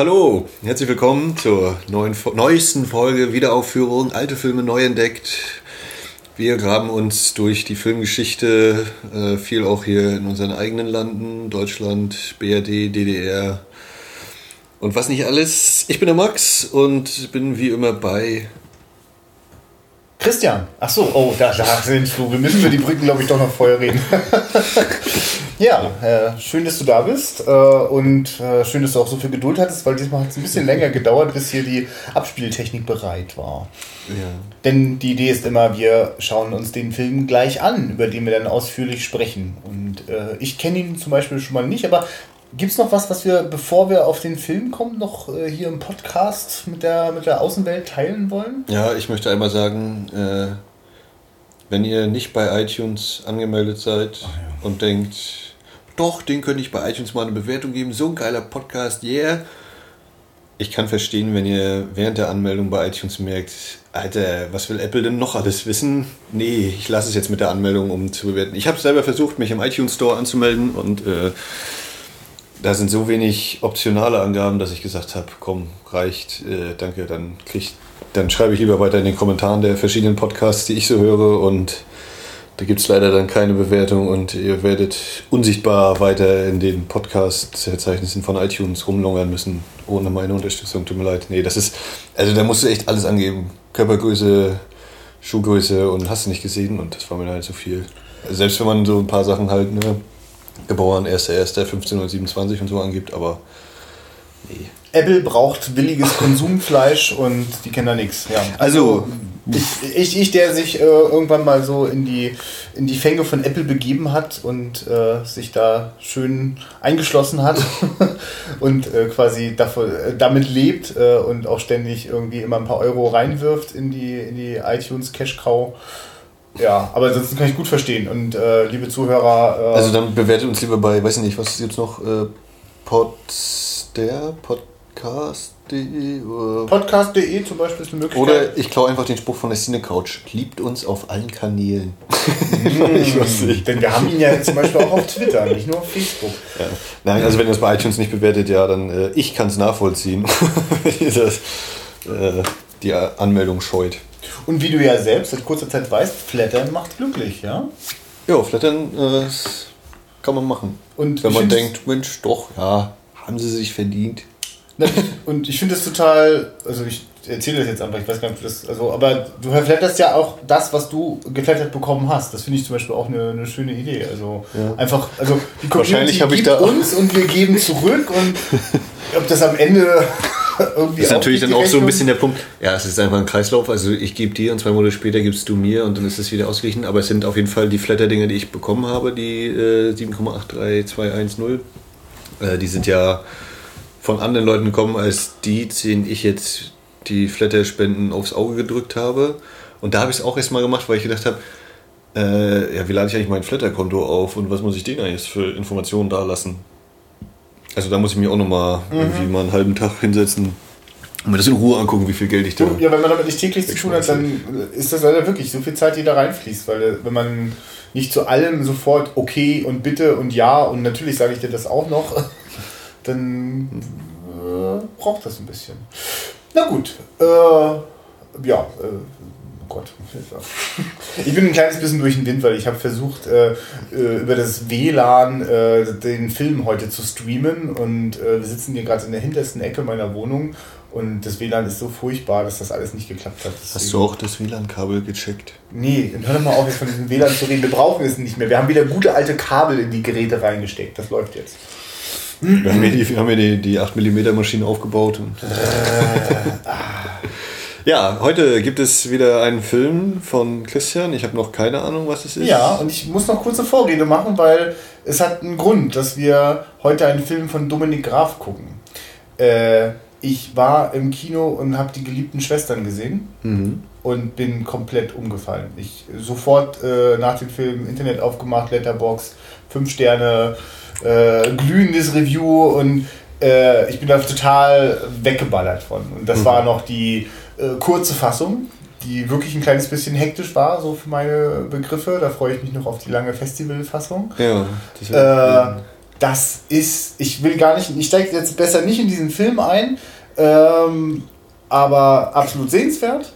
Hallo, herzlich willkommen zur neuen, neuesten Folge Wiederaufführung, alte Filme neu entdeckt. Wir graben uns durch die Filmgeschichte, äh, viel auch hier in unseren eigenen Landen, Deutschland, BRD, DDR und was nicht alles. Ich bin der Max und bin wie immer bei Christian. Ach so, oh, da, da sind du. Wir müssen über die Brücken, glaube ich, doch noch vorher reden. ja, äh, schön, dass du da bist äh, und äh, schön, dass du auch so viel Geduld hattest, weil diesmal hat es ein bisschen länger gedauert, bis hier die Abspieltechnik bereit war. Ja. Denn die Idee ist immer, wir schauen uns den Film gleich an, über den wir dann ausführlich sprechen. Und äh, ich kenne ihn zum Beispiel schon mal nicht, aber Gibt es noch was, was wir, bevor wir auf den Film kommen, noch äh, hier im Podcast mit der, mit der Außenwelt teilen wollen? Ja, ich möchte einmal sagen, äh, wenn ihr nicht bei iTunes angemeldet seid ja. und denkt, doch, den könnte ich bei iTunes mal eine Bewertung geben, so ein geiler Podcast, yeah. Ich kann verstehen, wenn ihr während der Anmeldung bei iTunes merkt, Alter, was will Apple denn noch alles wissen? Nee, ich lasse es jetzt mit der Anmeldung, um zu bewerten. Ich habe selber versucht, mich im iTunes Store anzumelden und äh, da sind so wenig optionale Angaben, dass ich gesagt habe, komm, reicht, äh, danke, dann krieg, dann schreibe ich lieber weiter in den Kommentaren der verschiedenen Podcasts, die ich so höre und da gibt es leider dann keine Bewertung und ihr werdet unsichtbar weiter in den Podcast-Verzeichnissen von iTunes rumlungern müssen, ohne meine Unterstützung. Tut mir leid. Nee, das ist, also da musst du echt alles angeben. Körpergröße, Schuhgröße und hast du nicht gesehen und das war mir halt so viel. Selbst wenn man so ein paar Sachen halt, ne, geboren 1.1.1527 und so angibt, aber nee. Apple braucht billiges Konsumfleisch und die kennen da nichts. Ja. Also, ich, ich, ich, der sich äh, irgendwann mal so in die, in die Fänge von Apple begeben hat und äh, sich da schön eingeschlossen hat und äh, quasi davon, äh, damit lebt äh, und auch ständig irgendwie immer ein paar Euro reinwirft in die, in die iTunes Cash Cow ja, aber ansonsten kann ich gut verstehen. Und äh, liebe Zuhörer. Äh, also dann bewertet uns lieber bei, weiß ich nicht, was ist jetzt noch? Äh, Podster, Podcast.de? Podcast.de zum Beispiel ist eine Möglichkeit. Oder ich klaue einfach den Spruch von der Cine Couch. Liebt uns auf allen Kanälen. ich weiß nicht. Denn wir haben ihn ja zum Beispiel auch auf Twitter, nicht nur auf Facebook. Ja. Nein, also wenn ihr es bei iTunes nicht bewertet, ja, dann äh, ich kann es nachvollziehen. das, äh, die Anmeldung scheut. Und wie du ja selbst seit kurzer Zeit weißt, Flattern macht glücklich, ja? Ja, Flattern äh, kann man machen. Und Wenn man denkt, Mensch, doch, ja, haben sie sich verdient. Und ich finde das total, also ich erzähle das jetzt einfach, ich weiß gar nicht, das, also, aber du flatterst ja auch das, was du geflattert bekommen hast. Das finde ich zum Beispiel auch eine, eine schöne Idee. Also ja. einfach, also die Community Wahrscheinlich gibt uns und wir geben zurück und ob das am Ende irgendwie. Das ist natürlich dann auch so ein bisschen der Punkt. Ja, es ist einfach ein Kreislauf. Also ich gebe dir und zwei Monate später gibst du mir und dann ist es wieder ausgeglichen. Aber es sind auf jeden Fall die Flatter-Dinger, die ich bekommen habe, die äh, 7,83210. Äh, die sind ja von anderen Leuten gekommen, als die, denen ich jetzt die Flatter-Spenden aufs Auge gedrückt habe. Und da habe ich es auch erstmal gemacht, weil ich gedacht habe, äh, ja, wie lade ich eigentlich mein Flatter-Konto auf und was muss ich denen eigentlich für Informationen da lassen? Also da muss ich mich auch nochmal mhm. irgendwie mal einen halben Tag hinsetzen und mir das in Ruhe angucken, wie viel Geld ich da. Ja, wenn man damit nicht täglich zu tun hat, dann ist das leider wirklich so viel Zeit, die da reinfließt. Weil äh, wenn man nicht zu allem sofort okay und bitte und ja und natürlich sage ich dir das auch noch, dann äh, braucht das ein bisschen. Na gut, äh, ja, äh, Gott, ich bin ein kleines bisschen durch den Wind, weil ich habe versucht, äh, äh über das WLAN äh, den Film heute zu streamen und äh, wir sitzen hier gerade in der hintersten Ecke meiner Wohnung und das WLAN ist so furchtbar, dass das alles nicht geklappt hat. Deswegen Hast du auch das WLAN-Kabel gecheckt? Nee, dann hör doch mal auf, jetzt von diesem WLAN zu reden. Wir brauchen es nicht mehr. Wir haben wieder gute alte Kabel in die Geräte reingesteckt. Das läuft jetzt. Wir haben hier die, wir haben hier die, die 8 mm Maschine aufgebaut. Und. Ja, heute gibt es wieder einen Film von Christian. Ich habe noch keine Ahnung, was es ist. Ja, und ich muss noch kurze Vorrede machen, weil es hat einen Grund, dass wir heute einen Film von Dominik Graf gucken. Äh, ich war im Kino und habe die geliebten Schwestern gesehen mhm. und bin komplett umgefallen. Ich sofort äh, nach dem Film Internet aufgemacht, Letterbox, 5 Sterne, äh, glühendes Review und äh, ich bin da total weggeballert von. Und das mhm. war noch die äh, kurze Fassung, die wirklich ein kleines bisschen hektisch war, so für meine Begriffe. Da freue ich mich noch auf die lange Festivalfassung. Ja, äh, das ist, ich will gar nicht, ich steige jetzt besser nicht in diesen Film ein, ähm, aber absolut sehenswert.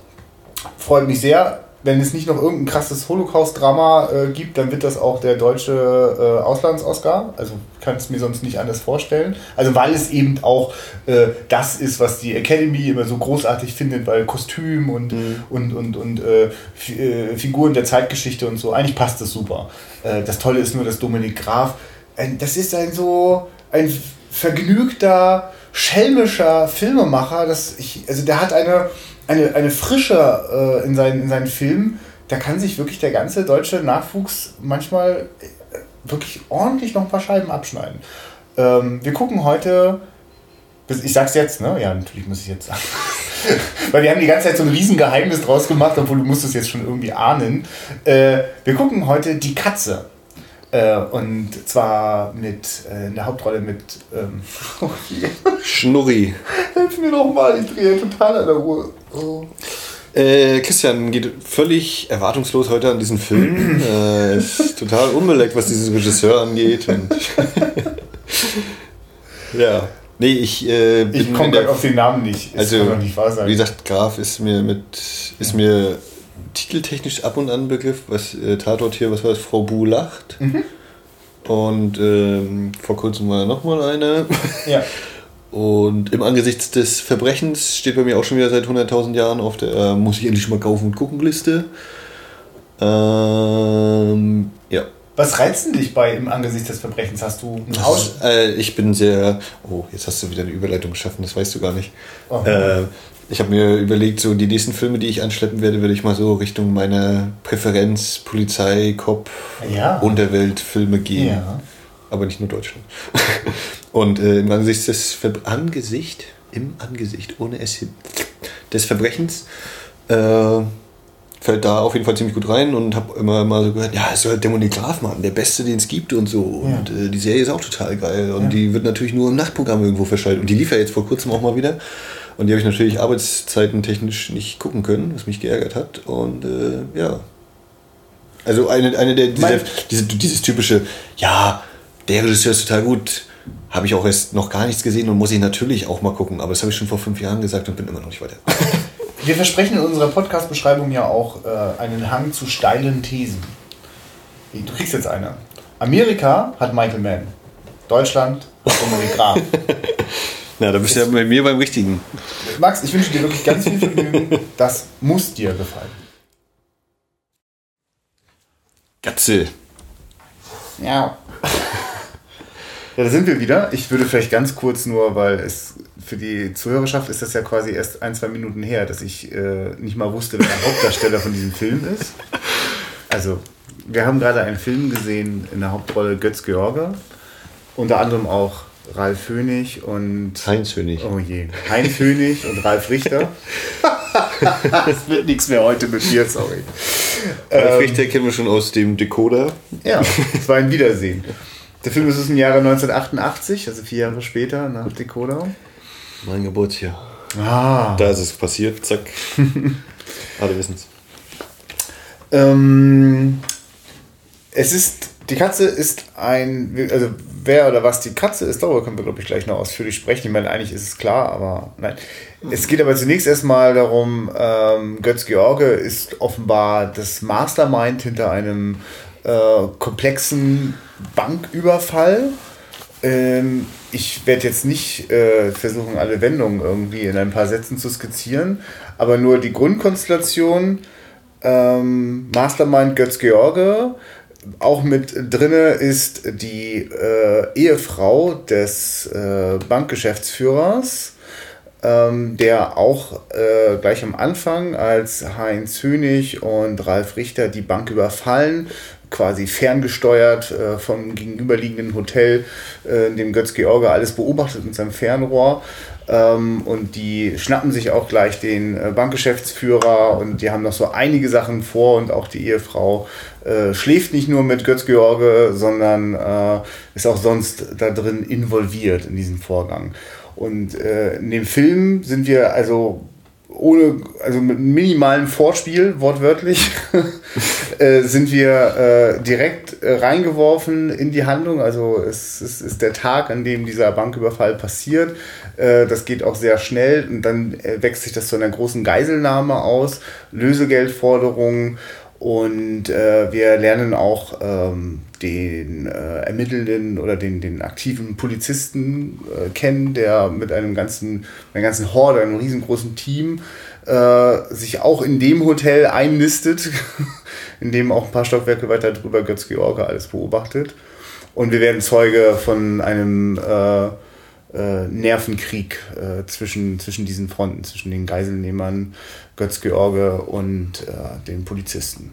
Freut mich sehr. Wenn es nicht noch irgendein krasses Holocaust-Drama äh, gibt, dann wird das auch der deutsche äh, Auslands-Oscar. Also kann es mir sonst nicht anders vorstellen. Also weil es eben auch äh, das ist, was die Academy immer so großartig findet, weil Kostüm und, mhm. und, und, und äh, äh, Figuren der Zeitgeschichte und so, eigentlich passt das super. Äh, das Tolle ist nur, dass Dominik Graf, das ist ein so ein vergnügter, schelmischer Filmemacher. Das ich, also der hat eine eine, eine Frische äh, in, seinen, in seinen Filmen, da kann sich wirklich der ganze deutsche Nachwuchs manchmal äh, wirklich ordentlich noch ein paar Scheiben abschneiden. Ähm, wir gucken heute, ich sag's jetzt, ne? Ja, natürlich muss ich jetzt sagen. Weil wir haben die ganze Zeit so ein Riesengeheimnis draus gemacht, obwohl du musst es jetzt schon irgendwie ahnen. Äh, wir gucken heute Die Katze. Äh, und zwar mit äh, in der Hauptrolle mit ähm, Schnurri. Hilf mir doch mal, ich drehe total an der Ruhe. Oh. Äh, Christian geht völlig erwartungslos heute an diesen Film. äh, ist total unbeleckt, was diesen Regisseur angeht. Ja. Nee, ich äh, Ich komme auf den Namen nicht. Das also, nicht Wie gesagt, Graf ist mir mit ist mir titeltechnisch ab und an Begriff, was äh, Tatort hier, was war das, Frau Bu lacht. Mhm. Und ähm, vor kurzem war nochmal eine. Ja. Und im Angesichts des Verbrechens steht bei mir auch schon wieder seit 100.000 Jahren auf der äh, Muss ich endlich mal kaufen und gucken Liste. Ähm, ja. Was reizt denn dich bei im Angesicht des Verbrechens? Hast du einen Haus? Äh, ich bin sehr. Oh, jetzt hast du wieder eine Überleitung geschaffen, das weißt du gar nicht. Oh. Äh, ich habe mir überlegt, so die nächsten Filme, die ich anschleppen werde, werde ich mal so Richtung meiner Präferenz Polizei, Cop, ja. Unterwelt-Filme gehen. Ja. Aber nicht nur Deutschland. Und äh, im Angesicht des Ver Angesicht, im Angesicht, ohne S des Verbrechens, äh, fällt da auf jeden Fall ziemlich gut rein und habe immer mal so gehört, ja, es soll Dämonik Graf machen, der Beste, den es gibt und so. Ja. Und äh, die Serie ist auch total geil und ja. die wird natürlich nur im Nachtprogramm irgendwo verschaltet. Und die lief ja jetzt vor kurzem auch mal wieder. Und die habe ich natürlich arbeitszeiten technisch nicht gucken können, was mich geärgert hat. Und äh, ja. Also eine, eine der, dieser, diese, dieses typische, ja, der Regisseur ist total gut, habe ich auch erst noch gar nichts gesehen und muss ich natürlich auch mal gucken. Aber das habe ich schon vor fünf Jahren gesagt und bin immer noch nicht weiter. Wir versprechen in unserer Podcast-Beschreibung ja auch äh, einen Hang zu steilen Thesen. Du kriegst jetzt eine. Amerika hat Michael Mann. Deutschland hat Dominik Graf. Na, da bist du ja bei mir beim Richtigen. Max, ich wünsche dir wirklich ganz viel Vergnügen. Das muss dir gefallen. Gatzel. Ja. Ja, da sind wir wieder. Ich würde vielleicht ganz kurz nur, weil es für die Zuhörerschaft ist das ja quasi erst ein, zwei Minuten her, dass ich äh, nicht mal wusste, wer der Hauptdarsteller von diesem Film ist. Also, wir haben gerade einen Film gesehen in der Hauptrolle Götz George. Unter anderem auch Ralf Fönig und. Heinz Fönig. Oh je. Heinz Fönig und Ralf Richter. Es wird nichts mehr heute mit mir, sorry. Ralf ähm, Richter kennen wir schon aus dem Decoder. Ja, es war ein Wiedersehen. Der Film ist im Jahre 1988, also vier Jahre später nach Decoder. Mein Geburtsjahr. Ah. Da ist es passiert, zack. Alle wissen es. Ähm, es ist, die Katze ist ein, also wer oder was die Katze ist, darüber können wir, glaube ich, gleich noch ausführlich sprechen. Ich meine, eigentlich ist es klar, aber nein. Es geht aber zunächst erstmal darum, ähm, Götz George ist offenbar das Mastermind hinter einem äh, komplexen Banküberfall. Ähm, ich werde jetzt nicht äh, versuchen, alle Wendungen irgendwie in ein paar Sätzen zu skizzieren, aber nur die Grundkonstellation. Ähm, Mastermind Götz George. Auch mit drinne ist die äh, Ehefrau des äh, Bankgeschäftsführers, ähm, der auch äh, gleich am Anfang, als Heinz Hönig und Ralf Richter die Bank überfallen, quasi ferngesteuert äh, vom gegenüberliegenden Hotel, äh, in dem Götz George alles beobachtet mit seinem Fernrohr. Ähm, und die schnappen sich auch gleich den äh, Bankgeschäftsführer und die haben noch so einige Sachen vor und auch die Ehefrau äh, schläft nicht nur mit Götz George, sondern äh, ist auch sonst da drin involviert in diesem Vorgang. Und äh, in dem Film sind wir also ohne, also mit minimalem Vorspiel, wortwörtlich, äh, sind wir äh, direkt äh, reingeworfen in die Handlung. Also es, es, ist der Tag, an dem dieser Banküberfall passiert. Äh, das geht auch sehr schnell und dann äh, wächst sich das zu einer großen Geiselnahme aus, Lösegeldforderungen und äh, wir lernen auch ähm, den äh, ermittelnden oder den, den aktiven Polizisten äh, kennen, der mit einem ganzen, einer ganzen Horde, einem riesengroßen Team äh, sich auch in dem Hotel einnistet, in dem auch ein paar Stockwerke weiter drüber Götz George alles beobachtet. Und wir werden Zeuge von einem äh, äh, Nervenkrieg zwischen, zwischen diesen Fronten, zwischen den Geiselnehmern Götz George und äh, den Polizisten.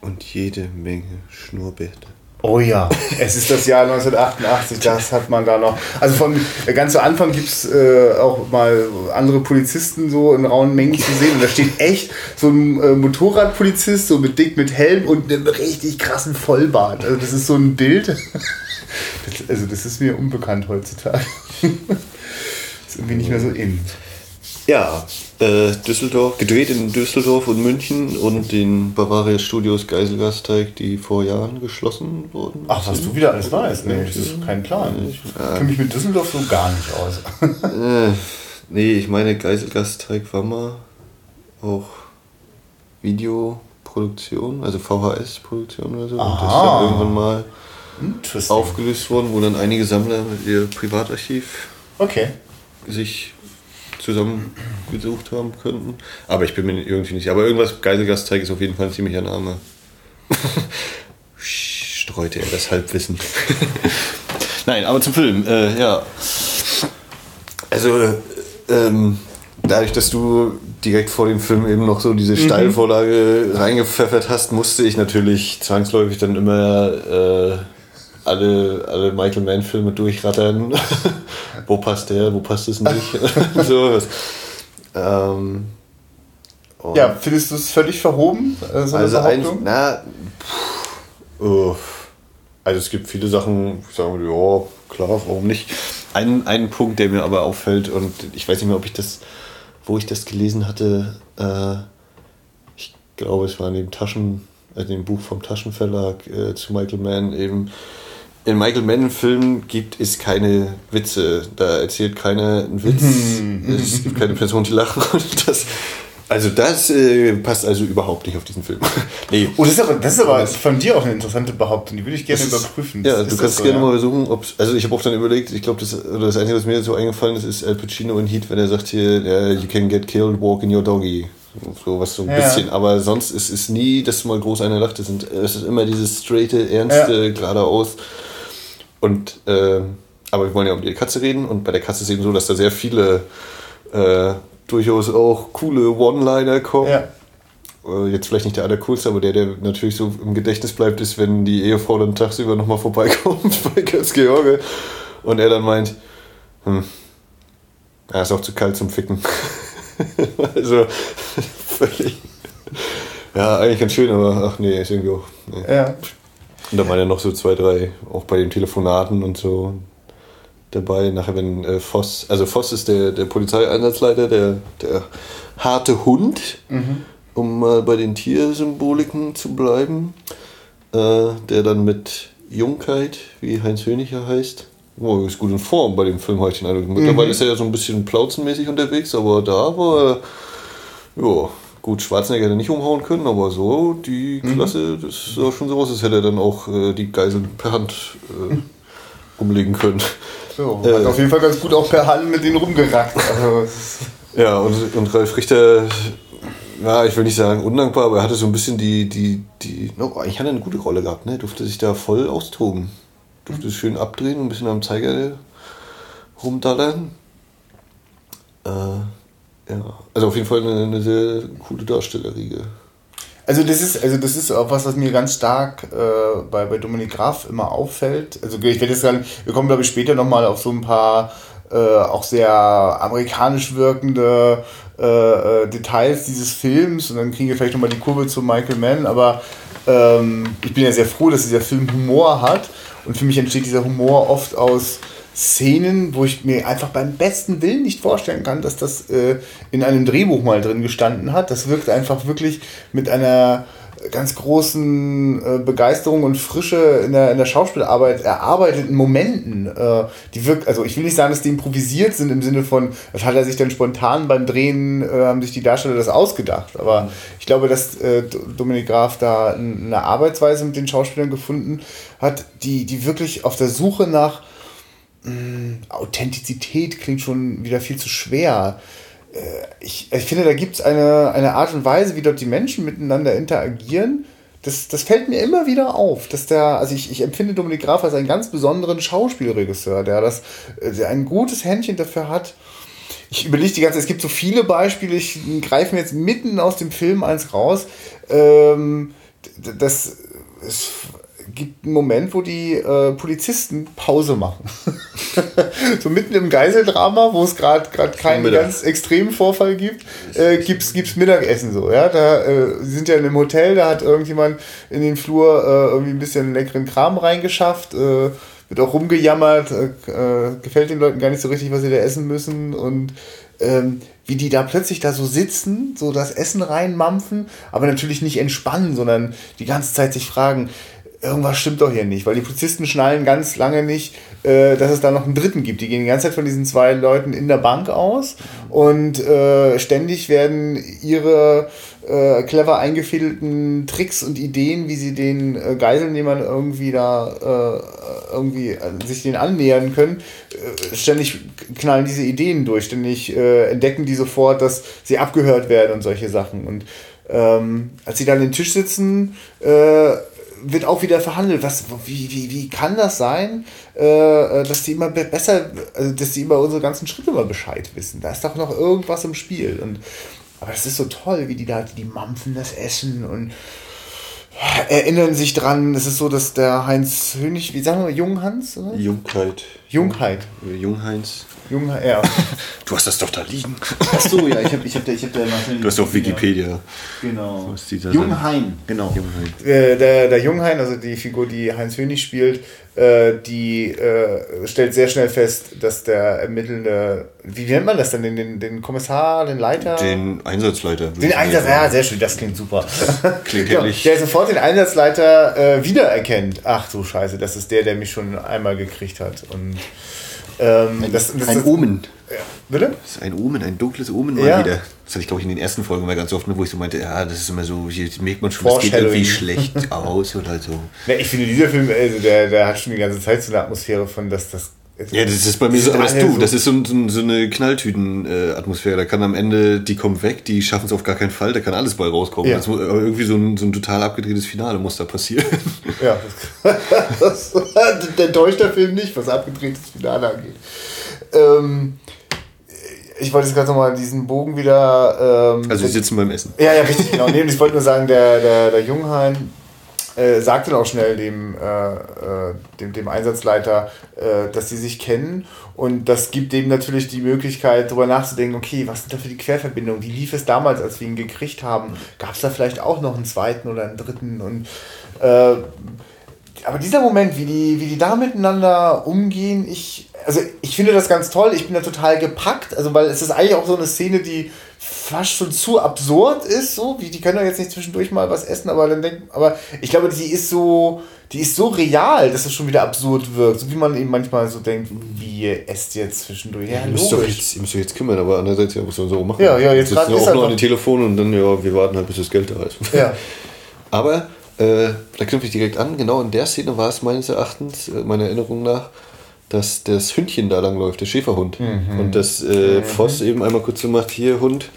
Und jede Menge Schnurrbärte. Oh ja, es ist das Jahr 1988, das hat man da noch. Also von ganz zu Anfang gibt es äh, auch mal andere Polizisten so in rauen Mengen zu sehen. Und da steht echt so ein äh, Motorradpolizist, so mit dick mit Helm und einem richtig krassen Vollbart. Also das ist so ein Bild. Das, also das ist mir unbekannt heutzutage. Das ist irgendwie nicht mehr so in. Ja, äh, Düsseldorf, gedreht in Düsseldorf und München und den Bavaria Studios Geiselgasteig, die vor Jahren geschlossen wurden. Ach, was du wieder alles weißt, ne? Das ist kein Plan. Ich kenne mich mit Düsseldorf so gar nicht aus. äh, nee, ich meine, Geiselgasteig war mal auch Videoproduktion, also VHS-Produktion oder so. Aha. Und das ist dann irgendwann mal aufgelöst worden, wo dann einige Sammler mit ihr Privatarchiv okay. sich zusammengesucht haben könnten. Aber ich bin mir irgendwie nicht. Aber irgendwas Geiselgasteig ist auf jeden Fall ein ziemlicher Name. Streute er das Halbwissen. Nein, aber zum Film. Äh, ja. Also, ähm, dadurch, dass du direkt vor dem Film eben noch so diese mhm. Steilvorlage reingepfeffert hast, musste ich natürlich zwangsläufig dann immer äh, alle, alle Michael Mann-Filme durchrattern. wo passt der, wo passt es nicht? so ähm, ja, findest du es völlig verhoben? Äh, so also eigentlich, na, pff, uh, also es gibt viele Sachen, ich sage, ja, klar, warum nicht? Ein, ein Punkt, der mir aber auffällt, und ich weiß nicht mehr, ob ich das, wo ich das gelesen hatte, äh, ich glaube, es war in dem Taschen, also dem Buch vom Taschenverlag äh, zu Michael Mann eben, in Michael Mann-Filmen gibt es keine Witze. Da erzählt keiner einen Witz. es gibt keine Person, die lachen. Das, also das äh, passt also überhaupt nicht auf diesen Film. nee. Oh, das ist aber, das ist aber von dir auch eine interessante Behauptung. Die würde ich gerne das überprüfen. ja, du kannst so, gerne ja? mal versuchen, ob Also ich habe auch dann überlegt, ich glaube, das, das Einzige, was mir so eingefallen ist, ist Al Pacino in Heat, wenn er sagt hier, yeah, you can get killed, walk in your doggy. So was so ein ja. bisschen. Aber sonst ist es nie, dass mal groß einer lacht. Es ist immer dieses straighte, ernste, ja. geradeaus. Und äh, aber wir wollen ja um die Katze reden und bei der Katze ist es eben so, dass da sehr viele äh, durchaus auch coole One-Liner kommen. Ja. Äh, jetzt vielleicht nicht der allercoolste, aber der, der natürlich so im Gedächtnis bleibt, ist, wenn die Ehefrau dann tagsüber nochmal vorbeikommt bei Götz George und er dann meint, hm, er ist auch zu kalt zum Ficken. also völlig. Ja, eigentlich ganz schön, aber ach nee, ist irgendwie auch. Nee. Ja. Und da waren ja noch so zwei, drei, auch bei den Telefonaten und so dabei. Nachher, wenn äh, Voss, also Voss ist der, der Polizeieinsatzleiter, der, der harte Hund, mhm. um mal bei den Tiersymboliken zu bleiben, äh, der dann mit Jungkeit, wie Heinz Höniger heißt, oh, ist gut in Form bei dem Film heute. Mittlerweile mhm. ist er ja so ein bisschen plauzenmäßig unterwegs, aber da war er, ja, Gut, Schwarzenegger hätte nicht umhauen können, aber so, die mhm. Klasse, das sah schon so aus, als hätte er dann auch äh, die Geiseln per Hand äh, umlegen können. So, äh, hat auf jeden Fall ganz gut auch per Hand mit denen rumgerackt. Also, ja, und, und Ralf Richter, ja, ich will nicht sagen undankbar, aber er hatte so ein bisschen die, die, die, no, eigentlich hat er eine gute Rolle gehabt, ne? Durfte sich da voll austoben. Durfte mhm. schön abdrehen und ein bisschen am Zeiger rumdallern. Äh, ja, also auf jeden Fall eine, eine sehr coole Darstellerriege. Also das ist, also das ist auch was, was mir ganz stark äh, bei, bei Dominik Graf immer auffällt. Also ich werde jetzt sagen, wir kommen glaube ich später nochmal auf so ein paar äh, auch sehr amerikanisch wirkende äh, äh, Details dieses Films und dann kriegen wir vielleicht nochmal die Kurve zu Michael Mann, aber ähm, ich bin ja sehr froh, dass dieser Film Humor hat und für mich entsteht dieser Humor oft aus Szenen, wo ich mir einfach beim besten Willen nicht vorstellen kann, dass das äh, in einem Drehbuch mal drin gestanden hat. Das wirkt einfach wirklich mit einer ganz großen äh, Begeisterung und Frische in der, in der Schauspielarbeit erarbeiteten Momenten, äh, die wirkt, also ich will nicht sagen, dass die improvisiert sind im Sinne von, das hat er sich dann spontan beim Drehen, äh, haben sich die Darsteller das ausgedacht. Aber ich glaube, dass äh, Dominik Graf da eine Arbeitsweise mit den Schauspielern gefunden hat, die, die wirklich auf der Suche nach mh, hm, Authentizität klingt schon wieder viel zu schwer äh, ich, ich finde, da gibt es eine, eine Art und Weise, wie dort die Menschen miteinander interagieren. Das, das fällt mir immer wieder auf, dass der, also ich, ich empfinde Dominik Graf als einen ganz besonderen Schauspielregisseur, der das, äh, der ein gutes Händchen dafür hat. Ich überlege die ganze Zeit, es gibt so viele Beispiele, ich greife mir jetzt mitten aus dem Film eins raus. Ähm, das ist gibt einen Moment, wo die äh, Polizisten Pause machen. so mitten im Geiseldrama, wo es gerade keinen Mittag. ganz extremen Vorfall gibt, äh, gibt es Mittagessen so. Ja? Da äh, sind ja in einem Hotel, da hat irgendjemand in den Flur äh, irgendwie ein bisschen leckeren Kram reingeschafft. Äh, wird auch rumgejammert, äh, äh, gefällt den Leuten gar nicht so richtig, was sie da essen müssen und ähm, wie die da plötzlich da so sitzen, so das Essen reinmampfen, aber natürlich nicht entspannen, sondern die ganze Zeit sich fragen, irgendwas stimmt doch hier nicht, weil die Polizisten schnallen ganz lange nicht, äh, dass es da noch einen dritten gibt. Die gehen die ganze Zeit von diesen zwei Leuten in der Bank aus und äh, ständig werden ihre äh, clever eingefädelten Tricks und Ideen, wie sie den äh, Geiselnehmern irgendwie da äh, irgendwie äh, sich denen annähern können, äh, ständig knallen diese Ideen durch, ständig äh, entdecken die sofort, dass sie abgehört werden und solche Sachen. Und ähm, als sie dann an den Tisch sitzen, wird auch wieder verhandelt. Was, wie, wie, wie kann das sein, äh, äh, dass die immer besser, also dass die über unsere ganzen Schritte immer Bescheid wissen? Da ist doch noch irgendwas im Spiel. Und, aber das ist so toll, wie die da, die mampfen das Essen und erinnern sich dran. Es ist so, dass der Heinz Hönig, wie sagen wir, Junghans? Oder? Jungheit. Jungheit. Jungheinz. Jung, ja. Du hast das doch da liegen. Ach so, ja, ich habe ich hab da, ich hab da Du hast doch Wikipedia. Genau. Junghain, genau. Junghain. Äh, der, der Junghain, also die Figur, die Heinz Hönig spielt, äh, die äh, stellt sehr schnell fest, dass der ermittelnde, wie nennt man das denn, den, den, den Kommissar, den Leiter? Den Einsatzleiter. Den Einsatz, ja, sehr schön, das klingt super. Klingt ähnlich. Der sofort den Einsatzleiter äh, wiedererkennt. Ach du Scheiße, das ist der, der mich schon einmal gekriegt hat. Und ähm, ein, das, das, ein Omen. Ja. Bitte? Das ist ein Omen, ein dunkles Omen mal ja. wieder. Das hatte ich, glaube ich, in den ersten Folgen mal ganz oft mit, wo ich so meinte, ja, das ist immer so, hier merkt man schon, das geht irgendwie schlecht aus oder so. Ja, ich finde, dieser Film, also der, der hat schon die ganze Zeit so eine Atmosphäre von, dass das ja, das ist bei mir so, aber das du, das ist so, so, so eine Knalltüten-Atmosphäre. Da kann am Ende, die kommen weg, die schaffen es auf gar keinen Fall, da kann alles bei rauskommen. Ja. Das, aber irgendwie so ein, so ein total abgedrehtes Finale muss da passieren. Ja, das, das, der täuscht der Film nicht, was abgedrehtes Finale angeht. Ähm, ich wollte jetzt gerade nochmal diesen Bogen wieder. Ähm, also, wir sitzen beim Essen. Ja, ja, richtig, genau. Nee, ich wollte nur sagen, der, der, der Junghain äh, sagt dann auch schnell dem, äh, äh, dem, dem Einsatzleiter, äh, dass sie sich kennen. Und das gibt dem natürlich die Möglichkeit, darüber nachzudenken, okay, was sind da für die Querverbindungen? Wie lief es damals, als wir ihn gekriegt haben? Gab es da vielleicht auch noch einen zweiten oder einen dritten? Und äh, aber dieser Moment, wie die, wie die da miteinander umgehen, ich, also ich finde das ganz toll. Ich bin da total gepackt, also weil es ist eigentlich auch so eine Szene, die fast schon zu absurd ist, so wie die können doch jetzt nicht zwischendurch mal was essen, aber dann denkt, aber ich glaube, die ist so, die ist so real, dass es schon wieder absurd wirkt, so wie man eben manchmal so denkt, wie ihr esst jetzt zwischendurch. Ja, ihr müsst doch jetzt, ihr müsst euch jetzt kümmern, aber andererseits ja, was wir so machen. Ja, ja, jetzt ist auch nur an die Telefon und dann ja, wir warten halt, bis das Geld da ist. Ja. aber äh, da knüpfe ich direkt an. Genau in der Szene war es meines Erachtens, äh, meiner Erinnerung nach, dass das Hündchen da langläuft, der Schäferhund. Mhm. Und dass äh, mhm. Voss eben einmal kurz so macht, hier Hund.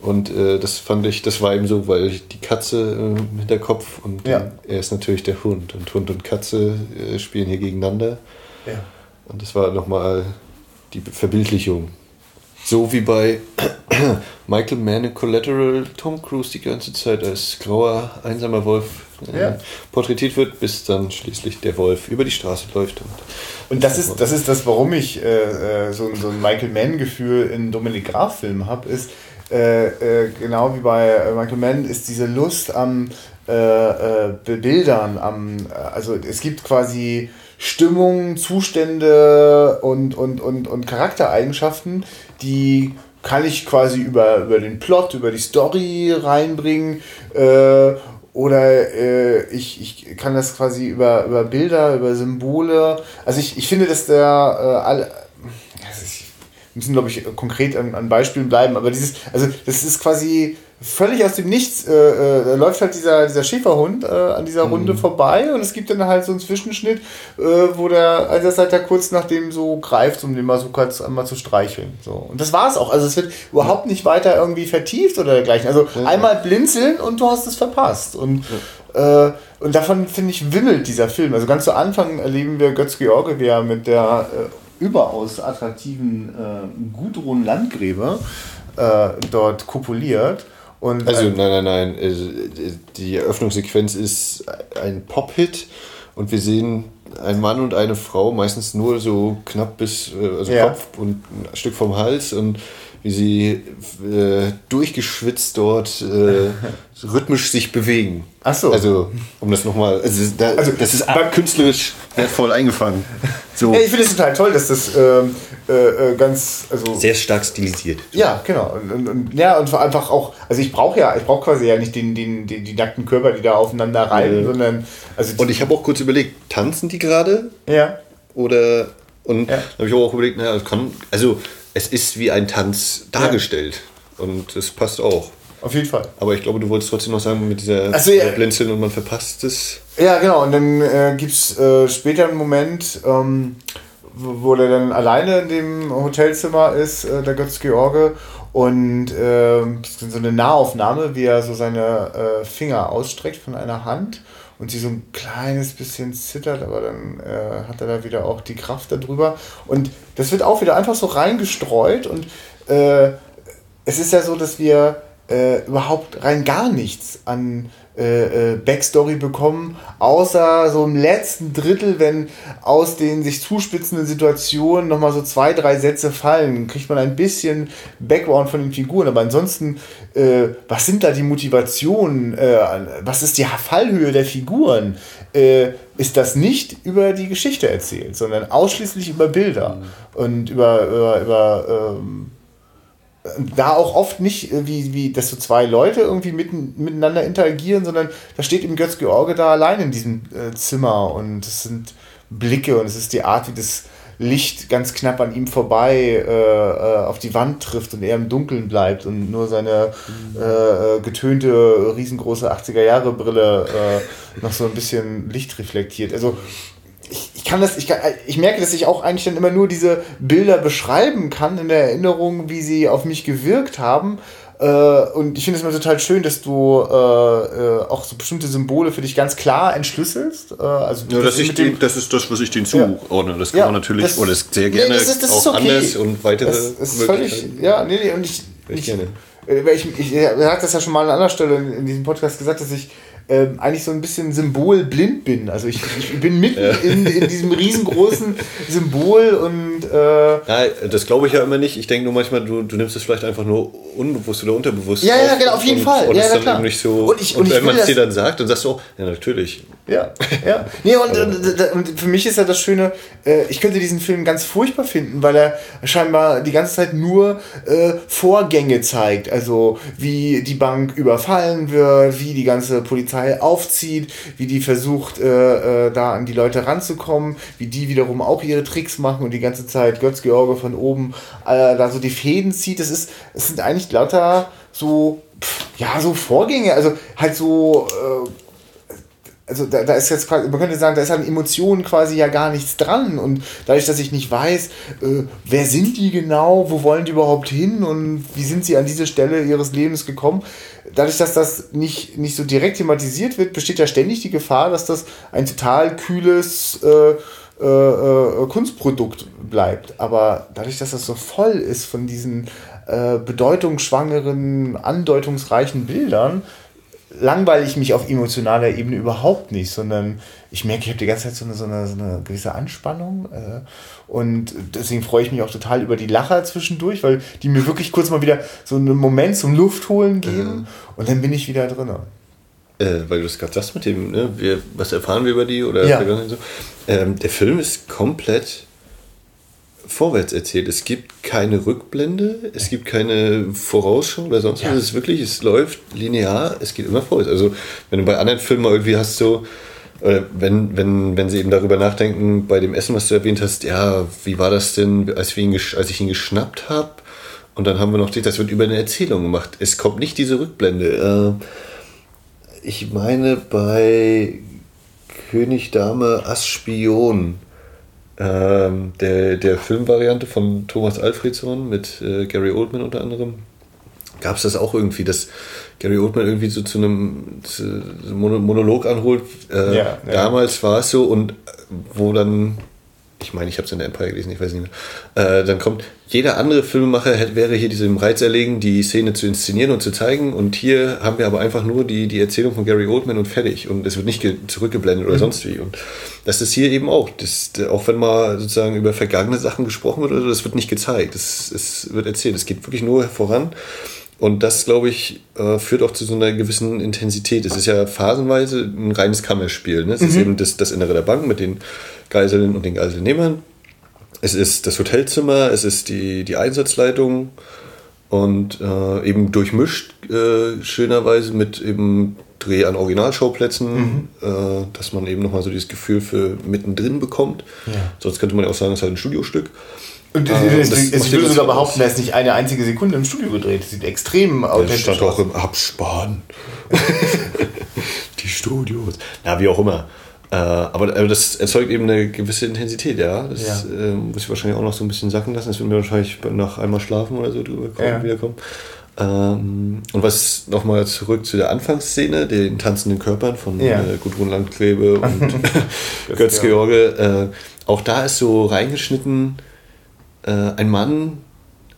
Und äh, das fand ich, das war eben so, weil die Katze äh, im Hinterkopf und ja. er ist natürlich der Hund. Und Hund und Katze äh, spielen hier gegeneinander. Ja. Und das war nochmal die Verbildlichung. So wie bei Michael Mann in Collateral Tom Cruise die ganze Zeit als grauer, einsamer Wolf äh, ja. porträtiert wird, bis dann schließlich der Wolf über die Straße läuft. Und, und das, ist, das ist das, warum ich äh, äh, so, so ein Michael Mann-Gefühl in Dominik Graf-Filmen habe, ist, äh, äh, genau wie bei äh, Michael Mann, ist diese Lust am Bildern, am, also es gibt quasi Stimmungen, Zustände und, und, und, und Charaktereigenschaften, die kann ich quasi über, über den Plot, über die Story reinbringen. Äh, oder äh, ich, ich kann das quasi über, über Bilder, über Symbole. Also ich, ich finde, dass der äh, alle. Wir müssen, glaube ich, konkret an, an Beispielen bleiben, aber dieses, also das ist quasi völlig aus dem Nichts äh, äh, läuft halt dieser, dieser Schäferhund äh, an dieser mhm. Runde vorbei und es gibt dann halt so einen Zwischenschnitt, äh, wo der Einsatzleiter kurz nachdem so greift, um den kurz einmal zu streicheln. So. Und das war's auch. Also es wird überhaupt nicht weiter irgendwie vertieft oder dergleichen. Also ja. einmal blinzeln und du hast es verpasst. Und, ja. äh, und davon, finde ich, wimmelt dieser Film. Also ganz zu Anfang erleben wir Götz George, wie er mit der äh, überaus attraktiven äh, Gudrun Landgräbe äh, dort kopuliert. Und also nein, nein, nein. Die Eröffnungssequenz ist ein Pop-Hit und wir sehen einen Mann und eine Frau, meistens nur so knapp bis äh, also ja. Kopf und ein Stück vom Hals und wie sie äh, durchgeschwitzt dort äh, rhythmisch sich bewegen. Ach so. Also, um das nochmal, also, da, also das ist künstlerisch voll eingefangen. So. Ja, ich finde es total toll, dass das ähm, äh, äh, ganz, also sehr stark stilisiert. Ja, genau. Und, und, ja, und einfach auch, also ich brauche ja, ich brauche quasi ja nicht den, den, den, die nackten Körper, die da aufeinander reiten, mhm. sondern. Also und ich habe auch kurz überlegt, tanzen die gerade? Ja. Oder und ja. habe ich auch überlegt, naja, kann, also es ist wie ein Tanz dargestellt. Ja. Und es passt auch. Auf jeden Fall. Aber ich glaube, du wolltest trotzdem noch sagen, mit dieser so, ja. Blinzeln und man verpasst es. Ja, genau. Und dann äh, gibt es äh, später einen Moment, ähm, wo der dann alleine in dem Hotelzimmer ist, äh, der Götz George. Und äh, so eine Nahaufnahme, wie er so seine äh, Finger ausstreckt von einer Hand und sie so ein kleines bisschen zittert, aber dann äh, hat er da wieder auch die Kraft darüber. Und das wird auch wieder einfach so reingestreut und äh, es ist ja so, dass wir äh, überhaupt rein gar nichts an äh, äh, Backstory bekommen, außer so im letzten Drittel, wenn aus den sich zuspitzenden Situationen nochmal so zwei, drei Sätze fallen, kriegt man ein bisschen Background von den Figuren. Aber ansonsten, äh, was sind da die Motivationen? Äh, was ist die Fallhöhe der Figuren? Äh, ist das nicht über die Geschichte erzählt, sondern ausschließlich über Bilder mhm. und über, über, über ähm, da auch oft nicht, äh, wie, wie dass so zwei Leute irgendwie mitten, miteinander interagieren, sondern da steht eben Götz George da allein in diesem äh, Zimmer und es sind Blicke und es ist die Art, wie das Licht ganz knapp an ihm vorbei äh, äh auf die Wand trifft und er im Dunkeln bleibt und nur seine mhm. äh, getönte, riesengroße 80er-Jahre-Brille äh, noch so ein bisschen Licht reflektiert. Also kann das, ich, kann, ich merke, dass ich auch eigentlich dann immer nur diese Bilder beschreiben kann in der Erinnerung, wie sie auf mich gewirkt haben. Äh, und ich finde es immer total schön, dass du äh, äh, auch so bestimmte Symbole für dich ganz klar entschlüsselst. Äh, also ja, das, ich den, das ist das, was ich denen zuordne. Ja. Das kann ja, man natürlich, das, oder das sehr gerne nee, das ist, das auch okay. anders und weitere das, ist völlig, Ja, nee, nee, und ich. Äh, ich, ich, ich, ich habe das ja schon mal an anderer Stelle in, in diesem Podcast gesagt, dass ich ähm, eigentlich so ein bisschen symbolblind bin. Also ich, ich bin mitten ja. in, in diesem riesengroßen Symbol und. Äh ja, das glaube ich ja immer nicht. Ich denke nur manchmal, du, du nimmst es vielleicht einfach nur unbewusst oder unterbewusst. Ja, ja, genau, auf jeden und, Fall. Und ja, ja, eben nicht so. Und, ich, und, und wenn man es dir dann sagt, dann sagst du auch, ja, natürlich. Ja, ja. Nee, und, und, und, für mich ist ja das Schöne, äh, ich könnte diesen Film ganz furchtbar finden, weil er scheinbar die ganze Zeit nur äh, Vorgänge zeigt. Also wie die Bank überfallen wird, wie die ganze Polizei aufzieht, wie die versucht, äh, äh, da an die Leute ranzukommen, wie die wiederum auch ihre Tricks machen und die ganze Zeit Götz-George von oben äh, da so die Fäden zieht. Es ist, es sind eigentlich lauter so, pff, ja, so Vorgänge, also halt so, äh, also da, da ist jetzt quasi, man könnte sagen, da ist an Emotionen quasi ja gar nichts dran. Und dadurch, dass ich nicht weiß, äh, wer sind die genau, wo wollen die überhaupt hin und wie sind sie an diese Stelle ihres Lebens gekommen, dadurch, dass das nicht, nicht so direkt thematisiert wird, besteht ja ständig die Gefahr, dass das ein total kühles äh, äh, äh Kunstprodukt bleibt. Aber dadurch, dass das so voll ist von diesen äh, bedeutungsschwangeren, andeutungsreichen Bildern, langweile ich mich auf emotionaler Ebene überhaupt nicht, sondern ich merke, ich habe die ganze Zeit so eine, so eine, so eine gewisse Anspannung äh, und deswegen freue ich mich auch total über die Lacher zwischendurch, weil die mir wirklich kurz mal wieder so einen Moment zum Luft holen geben mhm. und dann bin ich wieder drin. äh, weil du es gerade sagst mit dem, ne, wir, was erfahren wir über die oder Ja. so. Ähm, der Film ist komplett vorwärts erzählt. Es gibt keine Rückblende, es gibt keine Vorausschau oder sonst was. Es ist wirklich, es läuft linear, es geht immer vorwärts. Also wenn du bei anderen Filmen irgendwie hast so, oder wenn, wenn, wenn sie eben darüber nachdenken, bei dem Essen, was du erwähnt hast, ja, wie war das denn, als, wir ihn, als ich ihn geschnappt habe? Und dann haben wir noch das wird über eine Erzählung gemacht. Es kommt nicht diese Rückblende. Äh, ich meine bei König, Dame, Ass, Spion, ähm, der, der Filmvariante von Thomas Alfredson mit äh, Gary Oldman unter anderem, gab es das auch irgendwie, dass Gary Oldman irgendwie so zu einem zu Monolog anholt. Äh, Ja, ja. Damals war es so und äh, wo dann, ich meine, ich habe es in der Empire gelesen, ich weiß nicht mehr, äh, dann kommt, jeder andere Filmemacher hätte, wäre hier diesem Reiz erlegen, die Szene zu inszenieren und zu zeigen und hier haben wir aber einfach nur die, die Erzählung von Gary Oldman und fertig und es wird nicht ge- zurückgeblendet oder sonst wie und das ist hier eben auch, das, auch wenn mal sozusagen über vergangene Sachen gesprochen wird oder so, das wird nicht gezeigt, es, es wird erzählt, es geht wirklich nur voran und das, glaube ich, äh, führt auch zu so einer gewissen Intensität. Es ist ja phasenweise ein reines Kammerspiel. Ne? Es ist eben das, das Innere der Bank mit den Geiseln und den Geiselnehmern. Es ist das Hotelzimmer, es ist die, die Einsatzleitung und äh, eben durchmischt äh, schönerweise mit eben Dreh an Originalschauplätzen, äh, dass man eben nochmal so dieses Gefühl für mittendrin bekommt. Sonst könnte man ja auch sagen, es ist halt ein Studiostück. Und Äh, es, das es, dir würde sogar behaupten, er ist nicht eine einzige Sekunde im Studio gedreht. Das sieht extrem Das authentisch stand aus. auch im Abspann. die Studios. Na, wie auch immer. Äh, aber äh, das erzeugt eben eine gewisse Intensität, ja. Das Ja. äh, muss ich wahrscheinlich auch noch so ein bisschen sacken lassen. Das wird mir wahrscheinlich nach einmal schlafen oder so drüber kommen, Ja. wiederkommen. Ähm, und was nochmal zurück zu der Anfangsszene, den tanzenden Körpern von Ja. äh, Gudrun Landklebe und Götz George. Äh, auch da ist so reingeschnitten äh, ein Mann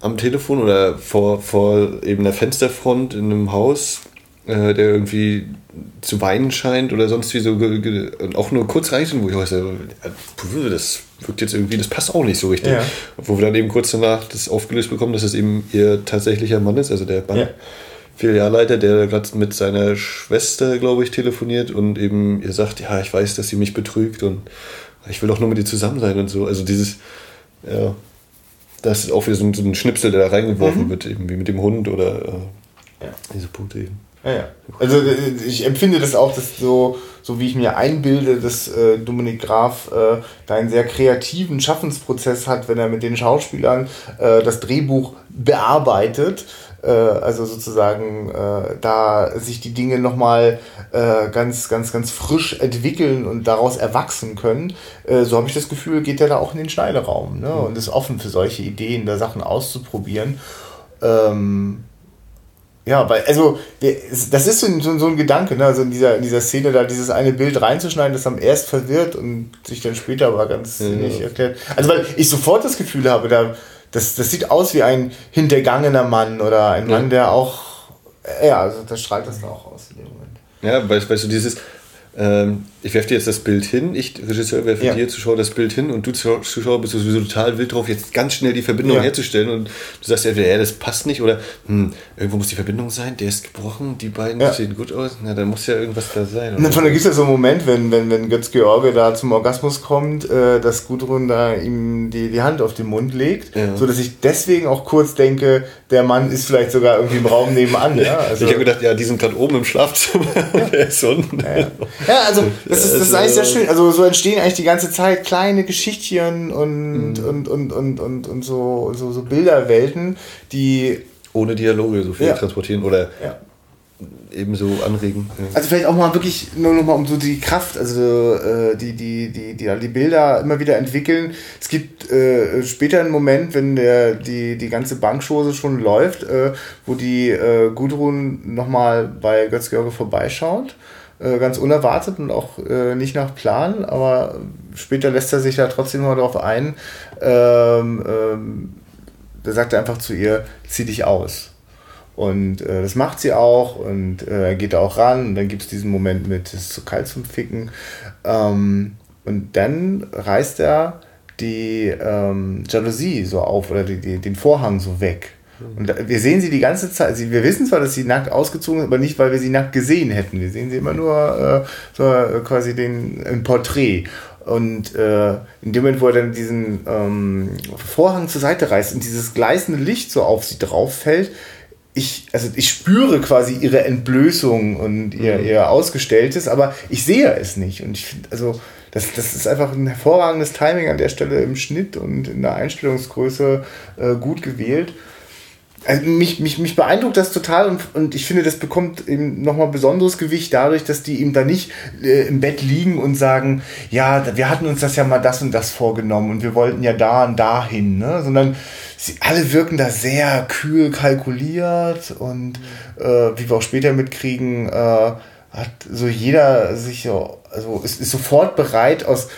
am Telefon oder vor, vor eben der Fensterfront in einem Haus, äh, der irgendwie zu weinen scheint oder sonst wie so und auch nur kurz reicht, wo ich auch so, ja, das wirkt jetzt irgendwie, das passt auch nicht so richtig. Ja. Wo wir dann eben kurz danach das aufgelöst bekommen, dass es eben ihr tatsächlicher Mann ist, also der Bank. Ja. Filialleiter, der gerade mit seiner Schwester, glaube ich, telefoniert und eben ihr sagt, ja, ich weiß, dass sie mich betrügt und ich will doch nur mit ihr zusammen sein und so. Also dieses, ja, das ist auch wieder so ein, so ein Schnipsel, der da reingeworfen wird, eben wie mit dem Hund oder äh, Ja. diese Punkte eben. Ja, ja. Also äh, ich empfinde das auch, dass so, so wie ich mir einbilde, dass äh, Dominik Graf äh, da einen sehr kreativen Schaffensprozess hat, wenn er mit den Schauspielern äh, das Drehbuch bearbeitet. Äh, also sozusagen äh, da sich die Dinge nochmal äh, ganz, ganz, ganz frisch entwickeln und daraus erwachsen können. Äh, so habe ich das Gefühl, geht er da auch in den Schneideraum ne? und ist offen für solche Ideen, da Sachen auszuprobieren. Ähm, ja, weil, also, das ist so ein, so ein- Gedanke, ne? also in dieser, in dieser Szene da dieses eine Bild reinzuschneiden, das am erst verwirrt und sich dann später aber ganz sinnig erklärt. Also, weil ich sofort das Gefühl habe, da, das, das sieht aus wie ein hintergangener Mann oder ein Mann, der auch, äh, ja, also da strahlt das da auch aus in dem Moment. Ja, weißt, weißt du, dieses, ähm, ich werfe dir jetzt das Bild hin, ich, Regisseur, werfe Ja. dir, Zuschauer, das Bild hin und du, Zuschauer, bist sowieso total wild drauf, jetzt ganz schnell die Verbindung Ja. herzustellen und du sagst entweder, ja, das passt nicht oder hm, irgendwo muss die Verbindung sein, der ist gebrochen, die beiden Ja. sehen gut aus, na, dann muss ja irgendwas da sein. Und dann von da gibt es ja so einen Moment, wenn, wenn, wenn Götz George da zum Orgasmus kommt, äh, dass Gudrun da ihm die, die Hand auf den Mund legt, Ja. so dass ich deswegen auch kurz denke, der Mann ist vielleicht sogar irgendwie im Raum nebenan. Ja, also, ich habe gedacht, ja, die sind gerade oben im Schlafzimmer der ist unten. ja, also das ist, das ist eigentlich sehr Also- schön. Also so entstehen eigentlich die ganze Zeit kleine Geschichtchen und, Mhm. und, und, und, und, und so, so, so Bilderwelten, die Ohne Dialoge so viel Ja. transportieren oder ja, eben so anregen. Also vielleicht auch mal wirklich nur noch mal um so die Kraft, also äh, die, die, die, die, die Bilder immer wieder entwickeln. Es gibt äh, später einen Moment, wenn der, die, die ganze Bankschose schon läuft, äh, wo die äh, Gudrun nochmal bei Götz-George vorbeischaut. Äh, ganz unerwartet und auch äh, nicht nach Plan, aber später lässt er sich da trotzdem mal darauf ein. Ähm, ähm, da sagt er einfach zu ihr, zieh dich aus. Und äh, das macht sie auch und äh, er geht da auch ran und dann gibt es diesen Moment mit, es ist zu kalt zum Ficken. Ähm, und dann reißt er die ähm, Jalousie so auf oder die, die, den Vorhang so weg. Und wir sehen sie die ganze Zeit. Wir wissen zwar, dass sie nackt ausgezogen sind, aber nicht, weil wir sie nackt gesehen hätten. Wir sehen sie immer nur äh, so äh, quasi den, ein Porträt. Und äh, in dem Moment, wo er dann diesen ähm, Vorhang zur Seite reißt und dieses gleißende Licht so auf sie drauf fällt, ich, also ich spüre quasi ihre Entblößung und ihr, mhm. ihr Ausgestelltes, aber ich sehe es nicht. Und ich finde, also das, das ist einfach ein hervorragendes Timing an der Stelle im Schnitt und in der Einstellungsgröße äh, gut gewählt. Also mich, mich, mich beeindruckt das total und, und ich finde, das bekommt eben nochmal besonderes Gewicht dadurch, dass die eben da nicht äh, im Bett liegen und sagen, ja, wir hatten uns das ja mal das und das vorgenommen und wir wollten ja da und dahin, ne? sondern sie alle wirken da sehr kühl kalkuliert und äh, wie wir auch später mitkriegen, äh, hat so jeder sich so, also ist, ist sofort bereit aus,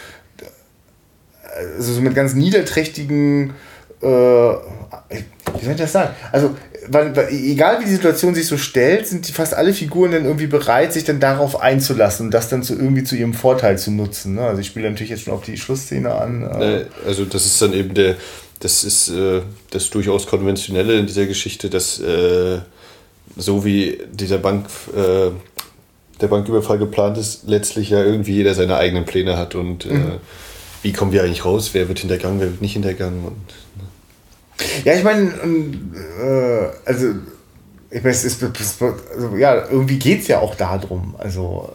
also so mit ganz niederträchtigen, äh, wie soll ich das sagen? Also, weil, weil, egal wie die Situation sich so stellt, sind die, fast alle Figuren dann irgendwie bereit, sich dann darauf einzulassen und das dann zu, irgendwie zu ihrem Vorteil zu nutzen. Ne? Also ich spiele natürlich jetzt schon auf die Schlussszene an. Äh. Also das ist dann eben der, das ist äh, das durchaus konventionelle in dieser Geschichte, dass äh, so wie dieser Bank äh, der Banküberfall geplant ist, letztlich ja irgendwie jeder seine eigenen Pläne hat und äh, mhm. wie kommen wir eigentlich raus, wer wird hintergangen, wer wird nicht hintergangen und. Ja, ich meine, äh, also ich meine, es ist, also, ja, irgendwie geht es ja auch darum. Also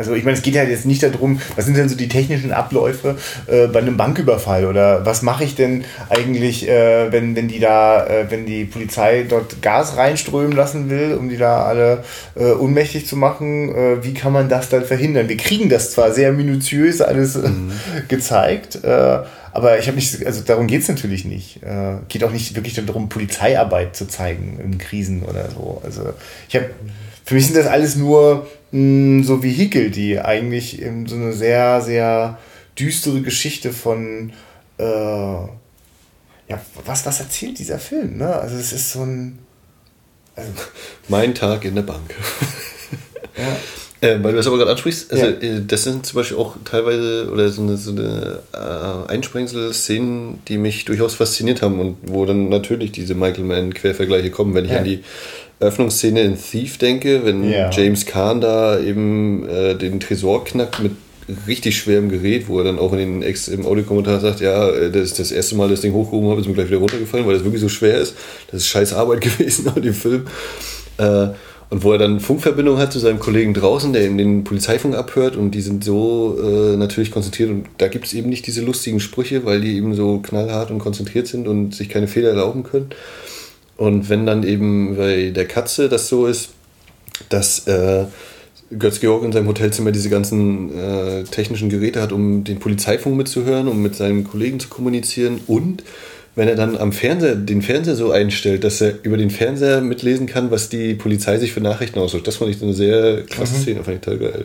also ich meine, es geht ja jetzt nicht darum, was sind denn so die technischen Abläufe äh, bei einem Banküberfall oder was mache ich denn eigentlich, äh, wenn, wenn die da, äh, wenn die Polizei dort Gas reinströmen lassen will, um die da alle äh, ohnmächtig zu machen, äh, wie kann man das dann verhindern? Wir kriegen das zwar sehr minutiös alles äh, mhm. gezeigt, aber ich habe nicht, also darum geht es natürlich nicht. Äh, geht auch nicht wirklich darum, Polizeiarbeit zu zeigen in Krisen oder so. Also ich habe, für mich sind das alles nur mh, so Vehikel, die eigentlich eben so eine sehr, sehr düstere Geschichte von, äh, ja, was, was erzählt dieser Film? Ne? Also es ist so ein... Also mein Tag in der Bank. ja. Äh, weil du das aber gerade ansprichst, also ja. Äh, das sind zum Beispiel auch teilweise oder so eine, so eine äh, Einsprengsel-Szenen, die mich durchaus fasziniert haben und wo dann natürlich diese Michael Mann-Quervergleiche kommen, wenn ich ja. an die Öffnungsszene in Thief denke, wenn ja. James Kahn da eben äh, den Tresor knackt mit richtig schwerem Gerät, wo er dann auch in den Ex im Audiokommentar sagt, ja, äh, das ist das erste Mal, das Ding hochgehoben habe, ist mir gleich wieder runtergefallen, weil das wirklich so schwer ist. Das ist scheiß Arbeit gewesen an dem Film. Äh, und wo er dann Funkverbindung hat zu seinem Kollegen draußen, der eben den Polizeifunk abhört und die sind so äh, natürlich konzentriert und da gibt es eben nicht diese lustigen Sprüche, weil die eben so knallhart und konzentriert sind und sich keine Fehler erlauben können. Und wenn dann eben bei der Katze das so ist, dass äh, Götz-Georg in seinem Hotelzimmer diese ganzen äh, technischen Geräte hat, um den Polizeifunk mitzuhören, um mit seinen Kollegen zu kommunizieren und wenn er dann am Fernseher den Fernseher so einstellt, dass er über den Fernseher mitlesen kann, was die Polizei sich für Nachrichten aussucht. Das fand ich eine sehr krasse mhm. Szene, fand ich total geil.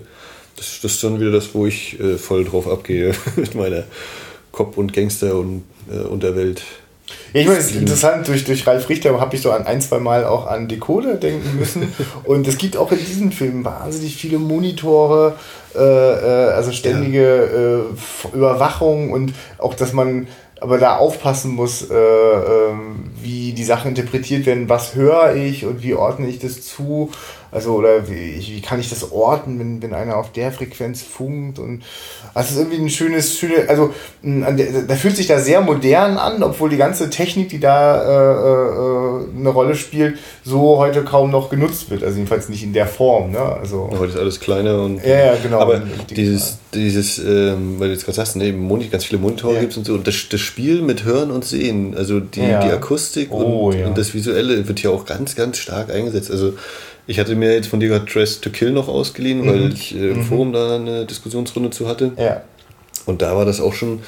Das, das ist dann wieder das, wo ich äh, voll drauf abgehe mit meiner Cop- und Gangster- und äh, Unterwelt. Ja, ich meine, es ist interessant, durch, durch Ralf Richter habe ich so an ein, zwei Mal auch an Decoder denken müssen. Und es gibt auch in diesem Film wahnsinnig viele Monitore, äh, äh, also ständige äh, Überwachung und auch, dass man aber da aufpassen muss, äh, ähm, wie die Sachen interpretiert werden, was höre ich und wie ordne ich das zu. Also, oder wie, wie kann ich das orten, wenn, wenn einer auf der Frequenz funkt? Und also es ist irgendwie ein schönes, schöne, also da fühlt sich da sehr modern an, obwohl die ganze Technik, die da äh, äh, eine Rolle spielt, so heute kaum noch genutzt wird. Also jedenfalls nicht in der Form. Ne? Also, heute ist alles kleiner und. Ja, ja genau. Aber dieses, dieses ähm, weil du jetzt gerade sagst, ne, Moni ganz viele Monitore ja. gibt und so, und das, das Spiel mit Hören und Sehen, also die, ja. die Akustik oh, und, ja. und das Visuelle wird ja auch ganz, ganz stark eingesetzt. Also ich hatte mir jetzt von dir gerade Dress to Kill noch ausgeliehen, mhm. weil ich äh, im mhm. Forum da eine Diskussionsrunde zu hatte. Ja. Und da war das auch schon.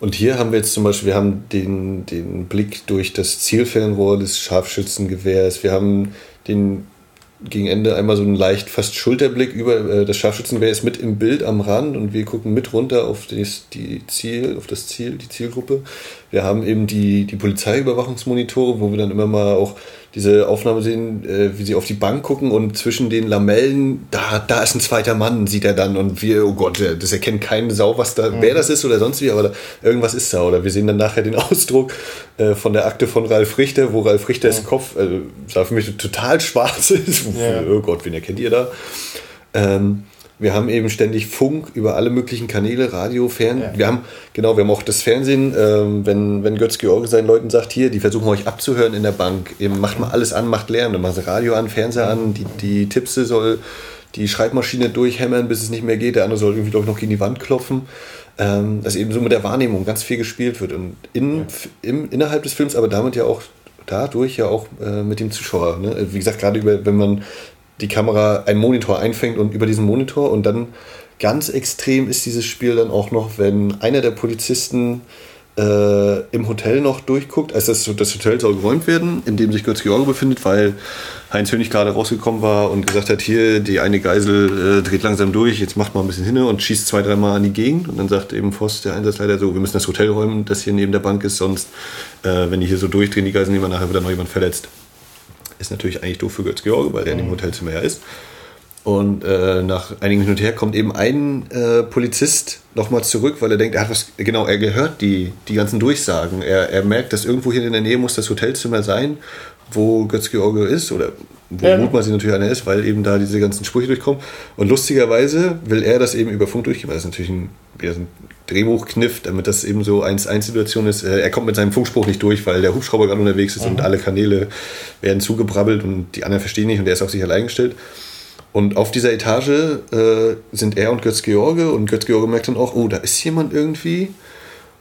Und hier haben wir jetzt zum Beispiel, wir haben den, den Blick durch das Zielfernrohr des Scharfschützengewehrs. Wir haben den gegen Ende einmal so einen leicht fast Schulterblick über äh, das Scharfschützengewehr ist mit im Bild am Rand und wir gucken mit runter auf das, die Ziel, auf das Ziel, die Zielgruppe. Wir haben eben die, die Polizeiüberwachungsmonitore, wo wir dann immer mal auch diese Aufnahme sehen, äh, wie sie auf die Bank gucken und zwischen den Lamellen, da, da ist ein zweiter Mann, sieht er dann und wir, oh Gott, das erkennt keine Sau, was da, mhm. wer das ist oder sonst wie, aber da, irgendwas ist da. Oder wir sehen dann nachher den Ausdruck äh, von der Akte von Ralf Richter, wo Ralf Richters mhm. Kopf, also sah für mich total schwarz ist. Ja. Oh Gott, wen erkennt ihr da? Ähm, wir haben eben ständig Funk über alle möglichen Kanäle, Radio, Fernsehen. Ja. Wir haben, genau, wir haben auch das Fernsehen, ähm, wenn, wenn Götz George seinen Leuten sagt, hier, die versuchen euch abzuhören in der Bank, eben macht mal alles an, macht Lärm, dann machen sie Radio an, Fernseher an, die, die Tipse soll die Schreibmaschine durchhämmern, bis es nicht mehr geht, der andere soll irgendwie doch noch gegen die Wand klopfen. Ähm, dass eben so mit der Wahrnehmung ganz viel gespielt wird. Und in, ja. im, innerhalb des Films, aber damit ja auch dadurch ja auch äh, mit dem Zuschauer. Ne? Wie gesagt, gerade über, wenn man die Kamera einen Monitor einfängt und über diesen Monitor und dann ganz extrem ist dieses Spiel dann auch noch, wenn einer der Polizisten äh, im Hotel noch durchguckt, also das, das Hotel soll geräumt werden, in dem sich Götz George befindet, weil Heinz Hönig gerade rausgekommen war und gesagt hat, hier, die eine Geisel äh, dreht langsam durch, jetzt macht mal ein bisschen hin und schießt zwei, dreimal an die Gegend. Und dann sagt eben Voss, der Einsatzleiter, so, wir müssen das Hotel räumen, das hier neben der Bank ist, sonst, äh, wenn die hier so durchdrehen, die Geiseln, nehmen, nachher wird da noch jemand verletzt. Ist natürlich eigentlich doof für Götz George, weil er in dem mhm. Hotelzimmer ja ist. Und äh, nach einigen Hin und Her kommt eben ein äh, Polizist nochmal zurück, weil er denkt, er hat was, genau, er gehört die, die ganzen Durchsagen. Er, er merkt, dass irgendwo hier in der Nähe muss das Hotelzimmer sein, wo Götz George ist oder wo ja. mutmaßlich natürlich einer ist, weil eben da diese ganzen Sprüche durchkommen. Und lustigerweise will er das eben über Funk durchgehen, weil das ist natürlich ein, wieder ein Drehbuchkniff, damit das eben so 1-1-Situation ist. Äh, er kommt mit seinem Funkspruch nicht durch, weil der Hubschrauber gerade unterwegs ist mhm. und alle Kanäle werden zugebrabbelt und die anderen verstehen nicht und er ist auf sich allein gestellt. Und auf dieser Etage äh, sind er und Götz George und Götz George merkt dann auch, oh, da ist jemand irgendwie.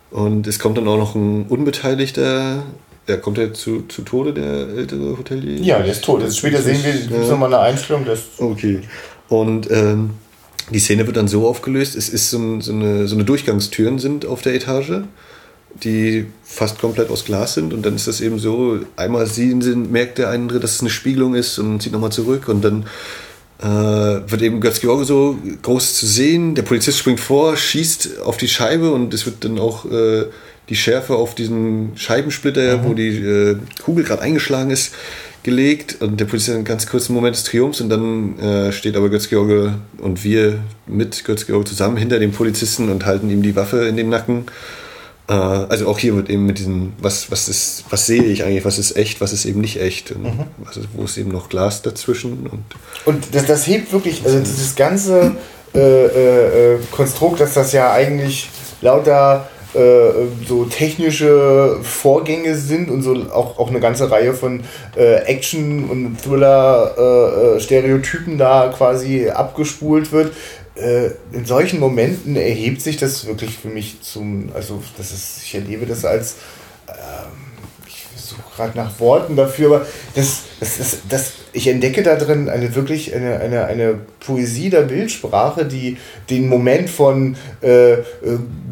Und es kommt dann auch noch ein Unbeteiligter. Ja, kommt er zu, zu Tode, der ältere Hotelier? Ja, der ist tot. Das später sehen wir, gibt es nochmal eine Einstellung. Das okay. Und ähm, die Szene wird dann so aufgelöst, es ist so, so, eine, so eine Durchgangstüren sind auf der Etage, die fast komplett aus Glas sind und dann ist das eben so, einmal sehen sie, merkt der andere, dass es eine Spiegelung ist und zieht nochmal zurück und dann äh, wird eben Götz George so groß zu sehen, der Polizist springt vor, schießt auf die Scheibe und es wird dann auch äh, die Schärfe auf diesen Scheibensplitter, mhm. wo die äh, Kugel gerade eingeschlagen ist, gelegt und der Polizist einen ganz kurzen Moment des Triumphs und dann äh, steht aber Götz-George und wir mit Götz-George zusammen hinter dem Polizisten und halten ihm die Waffe in den Nacken. Äh, also auch hier wird eben mit diesem, was, was ist, was sehe ich eigentlich, was ist echt, was ist eben nicht echt und mhm. was ist, wo ist eben noch Glas dazwischen. Und, und das, das hebt wirklich, also dieses ganze äh, äh, äh Konstrukt, dass das ja eigentlich lauter äh, so technische Vorgänge sind und so auch, auch eine ganze Reihe von äh, Action- und Thriller-Stereotypen äh, da quasi abgespult wird. Äh, in solchen Momenten erhebt sich das wirklich für mich zum, also das ist, ich erlebe das als ähm, gerade nach Worten dafür, aber das, das, das, das, ich entdecke da drin eine wirklich eine, eine, eine Poesie der Bildsprache, die den Moment von äh, äh,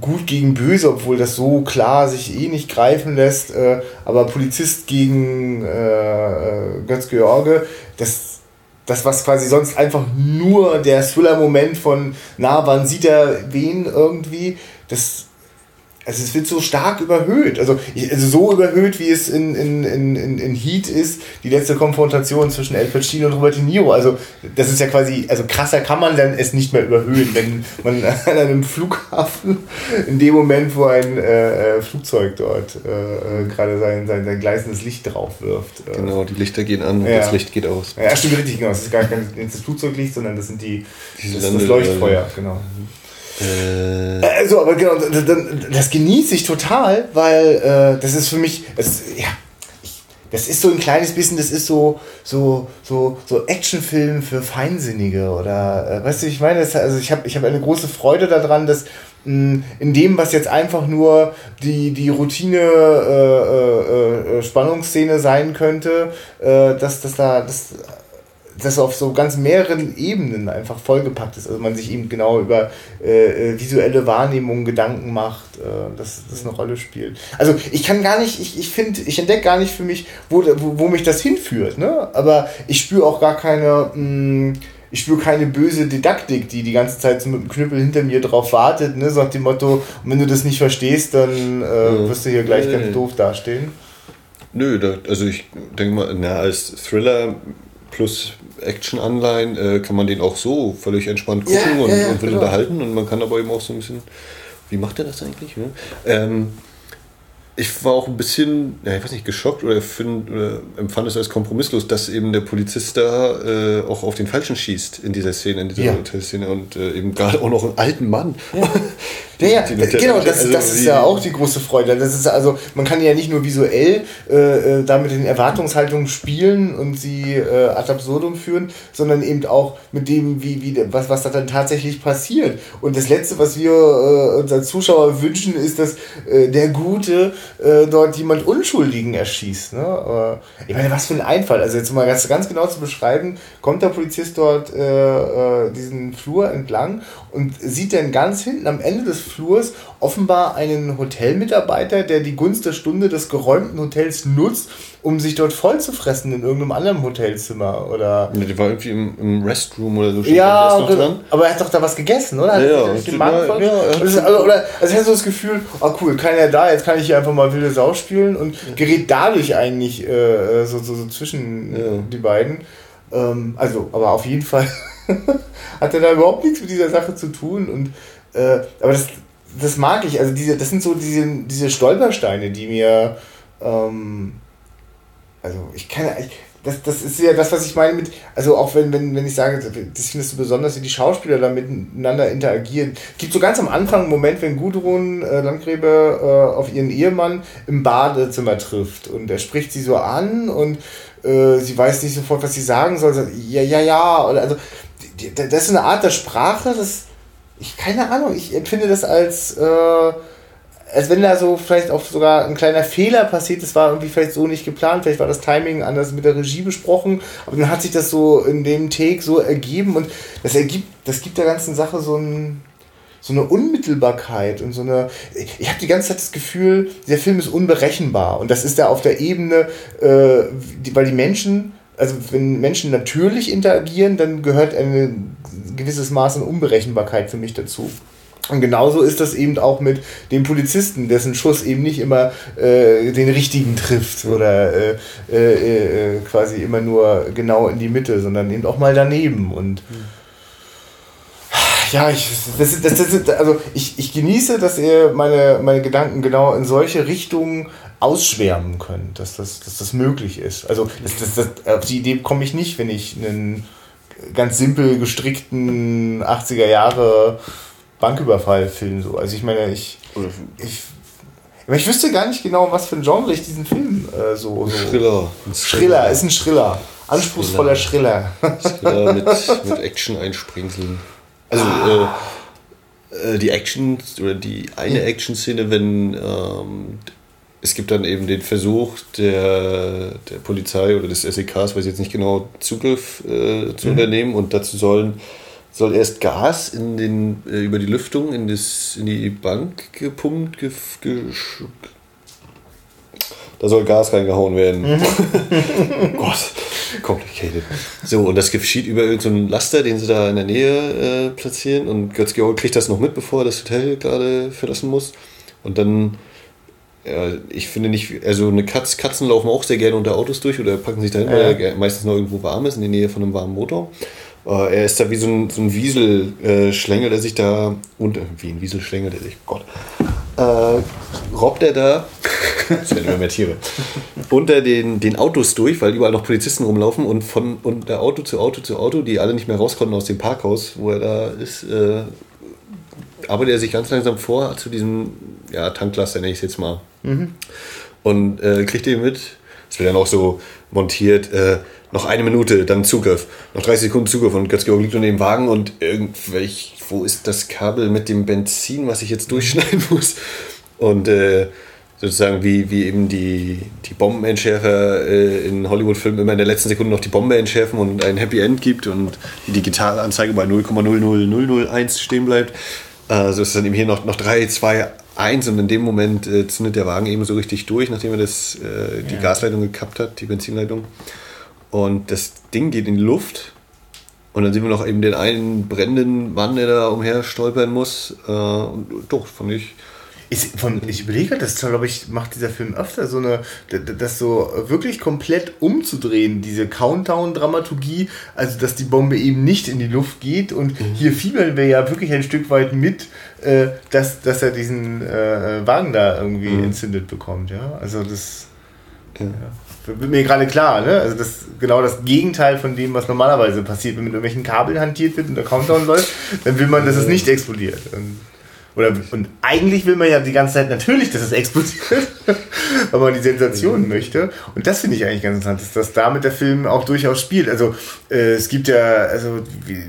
gut gegen böse, obwohl das so klar sich eh nicht greifen lässt, äh, aber Polizist gegen äh, äh Götz George, das, das, was quasi sonst einfach nur der Thriller-Moment von, na, wann sieht er wen irgendwie, das also es wird so stark überhöht. Also, also so überhöht, wie es in, in, in, in Heat ist, die letzte Konfrontation zwischen El Pacino und Robert De Niro. Also das ist ja quasi, also krasser kann man dann es nicht mehr überhöhen, wenn man an einem Flughafen in dem Moment, wo ein äh, äh Flugzeug dort äh, äh, gerade sein, sein, sein gleißendes Licht drauf wirft. Äh. Genau, die Lichter gehen an und ja. das Licht geht aus. Ja, stimmt richtig, genau. Das ist gar kein das Flugzeuglicht, sondern das sind die, das, das Leuchtfeuer, genau. Äh also, aber genau, das genieße ich total, weil äh, das ist für mich, das, ja, das ist so ein kleines bisschen, das ist so, so, so, so Actionfilm für Feinsinnige oder, äh, weißt du, ich meine, das, also ich habe ich hab eine große Freude daran, dass mh, in dem, was jetzt einfach nur die, die Routine äh, äh, äh Spannungsszene sein könnte, äh, dass, dass da, das das auf so ganz mehreren Ebenen einfach vollgepackt ist. Also man sich eben genau über äh, äh, visuelle Wahrnehmung Gedanken macht, äh, dass das eine Rolle spielt. Also ich kann gar nicht, ich, ich finde, ich entdecke gar nicht für mich, wo, wo, wo mich das hinführt. Ne? Aber ich spüre auch gar keine, mh, mm, ich spüre keine böse Didaktik, die die ganze Zeit so mit dem Knüppel hinter mir drauf wartet, ne? so nach dem Motto, wenn du das nicht verstehst, dann äh, wirst du hier gleich ganz doof dastehen. Nö, da, also ich denke mal, na, als Thriller plus Action-Anleihen äh, kann man den auch so völlig entspannt gucken ja, und, ja, und wird genau. unterhalten und man kann aber eben auch so ein bisschen, wie macht er das eigentlich? Ne? Ähm, ich war auch ein bisschen, ja, ich weiß nicht, geschockt oder, find, oder empfand es als kompromisslos, dass eben der Polizist da äh, auch auf den Falschen schießt in dieser Szene, in dieser ja. Hotelszene und äh, eben gerade auch noch einen alten Mann. Ja. Ja, ja, genau, das, also das ist ja auch die große Freude. Das ist also, man kann ja nicht nur visuell äh, äh, da mit den Erwartungshaltungen spielen und sie äh, ad absurdum führen, sondern eben auch mit dem, wie, wie, was, was da dann tatsächlich passiert. Und das Letzte, was wir äh, uns als Zuschauer wünschen, ist, dass äh, der Gute äh, dort jemand Unschuldigen erschießt. Ne? Äh, ich meine, was für ein Einfall. Also jetzt mal ganz, ganz genau zu beschreiben, kommt der Polizist dort äh, äh, diesen Flur entlang und sieht dann ganz hinten am Ende des Flurs offenbar einen Hotelmitarbeiter, der die Gunst der Stunde des geräumten Hotels nutzt, um sich dort voll zu fressen in irgendeinem anderen Hotelzimmer oder. Ja, die war irgendwie im, im Restroom oder so. Ja, oder, aber er hat doch da was gegessen, oder? Ja, ja, den Magen voll? ja also, oder also hatte so das Gefühl, oh cool, keiner da, jetzt kann ich hier einfach mal wilde Sau spielen und gerät dadurch eigentlich äh, so, so, so zwischen ja. die beiden. Ähm, also, aber auf jeden Fall hat er da überhaupt nichts mit dieser Sache zu tun und äh, aber das, das mag ich. Also diese, das sind so diese, diese Stolpersteine, die mir ähm, also ich kann ich, das, das ist ja das, was ich meine mit, also auch wenn, wenn, wenn ich sage, das findest du besonders, wie die Schauspieler da miteinander interagieren. Es gibt so ganz am Anfang einen Moment, wenn Gudrun äh, Landgräbe äh, auf ihren Ehemann im Badezimmer trifft und er spricht sie so an und äh, sie weiß nicht sofort, was sie sagen soll. Sagt, ja, ja, ja. Also, das ist eine Art der Sprache, das ich keine Ahnung, ich empfinde das als, äh, als wenn da so vielleicht auch sogar ein kleiner Fehler passiert, das war irgendwie vielleicht so nicht geplant, vielleicht war das Timing anders mit der Regie besprochen, aber dann hat sich das so in dem Take so ergeben und das ergibt, das gibt der ganzen Sache so ein, so eine Unmittelbarkeit und so eine. Ich habe die ganze Zeit das Gefühl, der Film ist unberechenbar und das ist ja auf der Ebene, äh, die, weil die Menschen, also wenn Menschen natürlich interagieren, dann gehört eine gewisses Maß an Unberechenbarkeit für mich dazu. Und genauso ist das eben auch mit dem Polizisten, dessen Schuss eben nicht immer äh, den richtigen trifft oder äh, äh, äh quasi immer nur genau in die Mitte, sondern eben auch mal daneben. Und ja, ich, das, das, das, also ich, ich genieße, dass ihr meine, meine Gedanken genau in solche Richtungen ausschwärmen könnt, dass das, dass das möglich ist. Also das, das, das, auf die Idee komme ich nicht, wenn ich einen ganz simpel gestrickten 80er Jahre Banküberfall-Film so. Also ich meine, ich, ich, ich wüsste gar nicht genau, was für ein Genre ich diesen Film äh, so, so. Schriller. Schriller, ist ein Schriller. Anspruchsvoller Schriller. Schriller mit, mit Action-Einspringseln. Also ah. äh, äh, die Action oder die eine Action-Szene, wenn ähm, es gibt dann eben den Versuch der, der Polizei oder des SEKs, weiß ich jetzt nicht genau, Zugriff äh, zu mhm. unternehmen und dazu sollen soll erst Gas in den, äh, über die Lüftung in, das, in die Bank gepumpt. Ge, ge, da soll Gas reingehauen werden. Mhm. Gott, complicated. So, und das geschieht über irgendeinen so Laster, den sie da in der Nähe äh, platzieren. Und Götz-Georg kriegt das noch mit, bevor er das Hotel gerade verlassen muss. Und dann ja, ich finde nicht, also eine Katz, Katzen laufen auch sehr gerne unter Autos durch oder packen sich dahin, ja. weil er meistens noch irgendwo warm ist, in der Nähe von einem warmen Motor. Äh, er ist da wie so ein, so ein Wieselschlängel, äh, der sich da unter, wie ein Wieselschlängel, der sich, Gott, äh, robbt er da, das werden immer mehr Tiere, unter den, den Autos durch, weil überall noch Polizisten rumlaufen und von unter Auto zu Auto zu Auto, die alle nicht mehr raus konnten aus dem Parkhaus, wo er da ist, äh, arbeitet er sich ganz langsam vor zu diesem ja, Tanklaster, nenne ich es jetzt mal. Mhm. Und äh, kriegt ihr mit, es wird dann auch so montiert, äh, noch eine Minute, dann Zugriff, noch 30 Sekunden Zugriff und Götz-Georg liegt unter dem Wagen und irgendwelch, wo ist das Kabel mit dem Benzin, was ich jetzt durchschneiden muss? Und äh, sozusagen wie, wie eben die, die Bombenentschärfer äh, in Hollywood-Filmen immer in der letzten Sekunde noch die Bombe entschärfen und ein Happy End gibt und die Digitalanzeige bei 0,00001 stehen bleibt. Also ist dann eben hier noch, noch 3, 2, 1 und in dem Moment äh, zündet der Wagen eben so richtig durch, nachdem er das, äh, die ja. Gasleitung gekappt hat, die Benzinleitung. Und das Ding geht in die Luft Und dann sehen wir noch eben den einen brennenden Mann, der da umher stolpern muss. Äh, und doch, fand ich ist von, ich überlege, das glaube ich, macht dieser Film öfter so eine, das so wirklich komplett umzudrehen, diese Countdown-Dramaturgie, also dass die Bombe eben nicht in die Luft geht und mhm. hier fiebeln wir ja wirklich ein Stück weit mit, äh, dass, dass er diesen äh, Wagen da irgendwie mhm. entzündet bekommt, ja, also das ja. ja. wird mir gerade klar, ne? also das genau das Gegenteil von dem, was normalerweise passiert, wenn mit irgendwelchen Kabeln hantiert wird und der Countdown läuft, dann will man, dass es nicht explodiert. Und oder, und eigentlich will man ja die ganze Zeit natürlich, dass es explodiert, weil man die Sensation möchte. Und das finde ich eigentlich ganz interessant, dass das damit der Film auch durchaus spielt. Also äh, es gibt ja, also wie,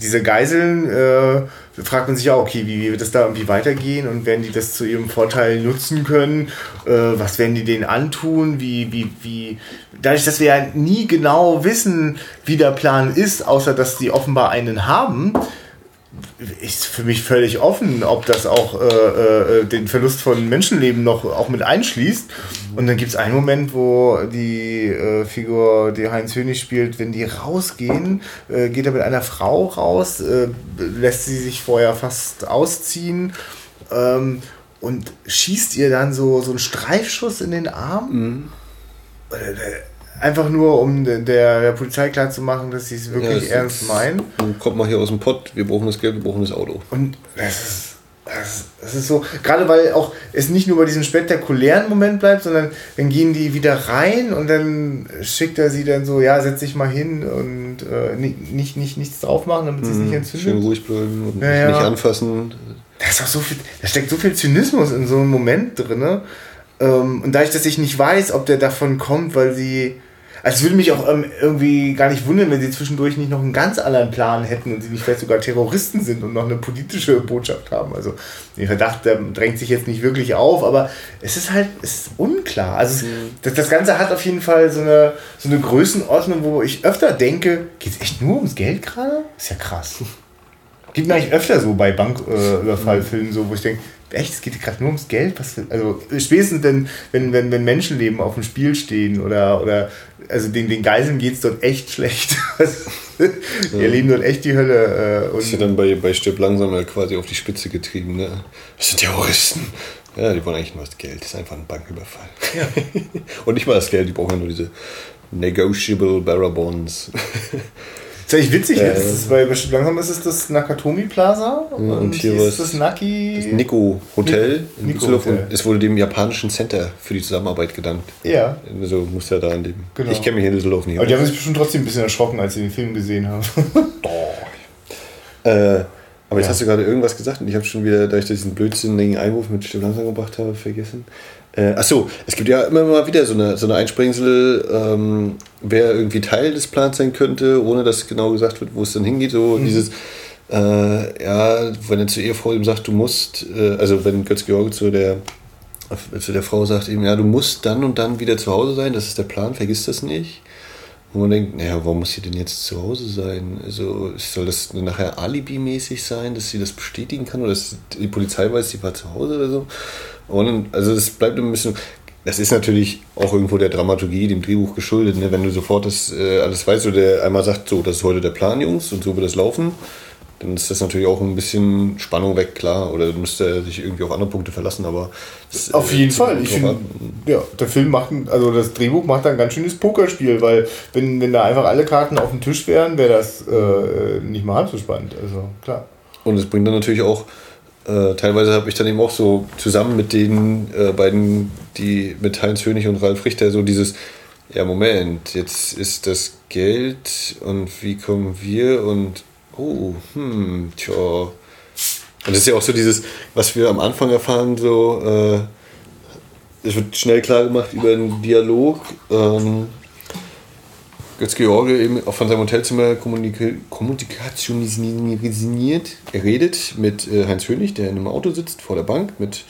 diese Geiseln, äh, fragt man sich auch, okay, wie, wie, wird das da irgendwie weitergehen und werden die das zu ihrem Vorteil nutzen können? Äh, was werden die denen antun? Wie, wie, wie, dadurch, dass wir ja nie genau wissen, wie der Plan ist, außer dass die offenbar einen haben, ist für mich völlig offen, ob das auch äh, äh, den Verlust von Menschenleben noch auch mit einschließt. Und dann gibt es einen Moment, wo die äh, Figur, die Heinz Hönig spielt, wenn die rausgehen, äh, geht er mit einer Frau raus, äh, lässt sie sich vorher fast ausziehen ähm, und schießt ihr dann so, so einen Streifschuss in den Arm. Mhm Einfach nur, um der, der Polizei klarzumachen, dass sie es wirklich ja, ernst meinen. Kommt mal hier aus dem Pott, wir brauchen das Geld, wir brauchen das Auto. Und das ist, das, das ist so, gerade weil auch es nicht nur bei diesem spektakulären Moment bleibt, sondern dann gehen die wieder rein und dann schickt er sie dann so, ja, setz dich mal hin und äh, nicht, nicht, nicht, nichts drauf machen, damit sie es nicht mhm. entzündet. Schön ruhig bleiben und ja, ja. nicht anfassen. Da, ist auch so viel, da steckt so viel Zynismus in so einem Moment drin. Ähm, und dadurch, dass ich nicht weiß, ob der davon kommt, weil sie also es würde mich auch ähm, irgendwie gar nicht wundern, wenn sie zwischendurch nicht noch einen ganz anderen Plan hätten und sie nicht vielleicht sogar Terroristen sind und noch eine politische Botschaft haben. Also der Verdacht der drängt sich jetzt nicht wirklich auf, aber es ist halt es ist unklar. Also mhm. das, das, Ganze hat auf jeden Fall so eine, so eine Größenordnung, wo ich öfter denke, geht es echt nur ums Geld gerade? Ist ja krass. Gibt mir eigentlich öfter so bei Banküberfallfilmen, äh, so, wo ich denke, echt, es geht gerade nur ums Geld. Was also spätestens, wenn, wenn, wenn, wenn Menschenleben auf dem Spiel stehen oder, oder also den, den Geiseln geht es dort echt schlecht. die erleben dort echt die Hölle. Äh, und das ist ja dann bei, bei Stirb langsam ja quasi auf die Spitze getrieben. Ne? Das sind Terroristen. Ja, die wollen eigentlich nur das Geld. Das ist einfach ein Banküberfall. Ja. und nicht mal das Geld, die brauchen ja nur diese Negotiable. Das ist echt witzig, äh, ist bei bestimmt langsam ist es das Nakatomi Plaza und, und hier ist das Naki. Das Nico Hotel in Nico Düsseldorf Hotel. und es wurde dem japanischen Center für die Zusammenarbeit gedankt. Ja. Also muss ja da in dem. Genau. Ich kenne mich in Düsseldorf nicht. Aber die haben sich bestimmt trotzdem ein bisschen erschrocken, als sie den Film gesehen haben. Äh, aber jetzt hast du gerade irgendwas gesagt und ich habe schon wieder, da ich diesen blödsinnigen Einwurf mit Stimme langsam gebracht habe, vergessen. Äh, achso, es gibt ja immer mal wieder so eine, so eine Einsprengsel, ähm, wer irgendwie Teil des Plans sein könnte, ohne dass genau gesagt wird, wo es dann hingeht. So mhm. dieses, äh, ja, wenn er zur Ehefrau ihm sagt, du musst, äh, also wenn Götz-George zu der, zu der Frau sagt ihm, ja, du musst dann und dann wieder zu Hause sein, das ist der Plan, vergiss das nicht. Wo man denkt, naja, warum muss sie denn jetzt zu Hause sein? Also soll das nachher alibimäßig sein, dass sie das bestätigen kann oder dass die Polizei weiß, sie war zu Hause oder so? Und also es bleibt ein bisschen. Das ist natürlich auch irgendwo der Dramaturgie, dem Drehbuch geschuldet, ne? wenn du sofort das äh, alles weißt oder der einmal sagt, so, das ist heute der Plan, Jungs, und so wird das laufen, dann ist das natürlich auch ein bisschen Spannung weg, klar. Oder müsste er sich irgendwie auf andere Punkte verlassen, aber. Das, Auf jeden äh, Fall. Ich find, ja, der Film macht, also das Drehbuch macht ein ganz schönes Pokerspiel, weil wenn, wenn da einfach alle Karten auf dem Tisch wären, wäre das äh, nicht mal halb so spannend. Also klar. Und es bringt dann natürlich auch äh, teilweise habe ich dann eben auch so zusammen mit den äh, beiden, die mit Heinz Hönig und Ralf Richter, so dieses, ja Moment, jetzt ist das Geld und wie kommen wir und oh, hm, tja. Und das ist ja auch so dieses, was wir am Anfang erfahren, so, äh, es wird schnell klar gemacht über einen Dialog. Ähm, Götz-George eben auch von seinem Hotelzimmer kommunikationisiert. Er redet mit äh, Heinz Hönig, der in einem Auto sitzt, vor der Bank, mit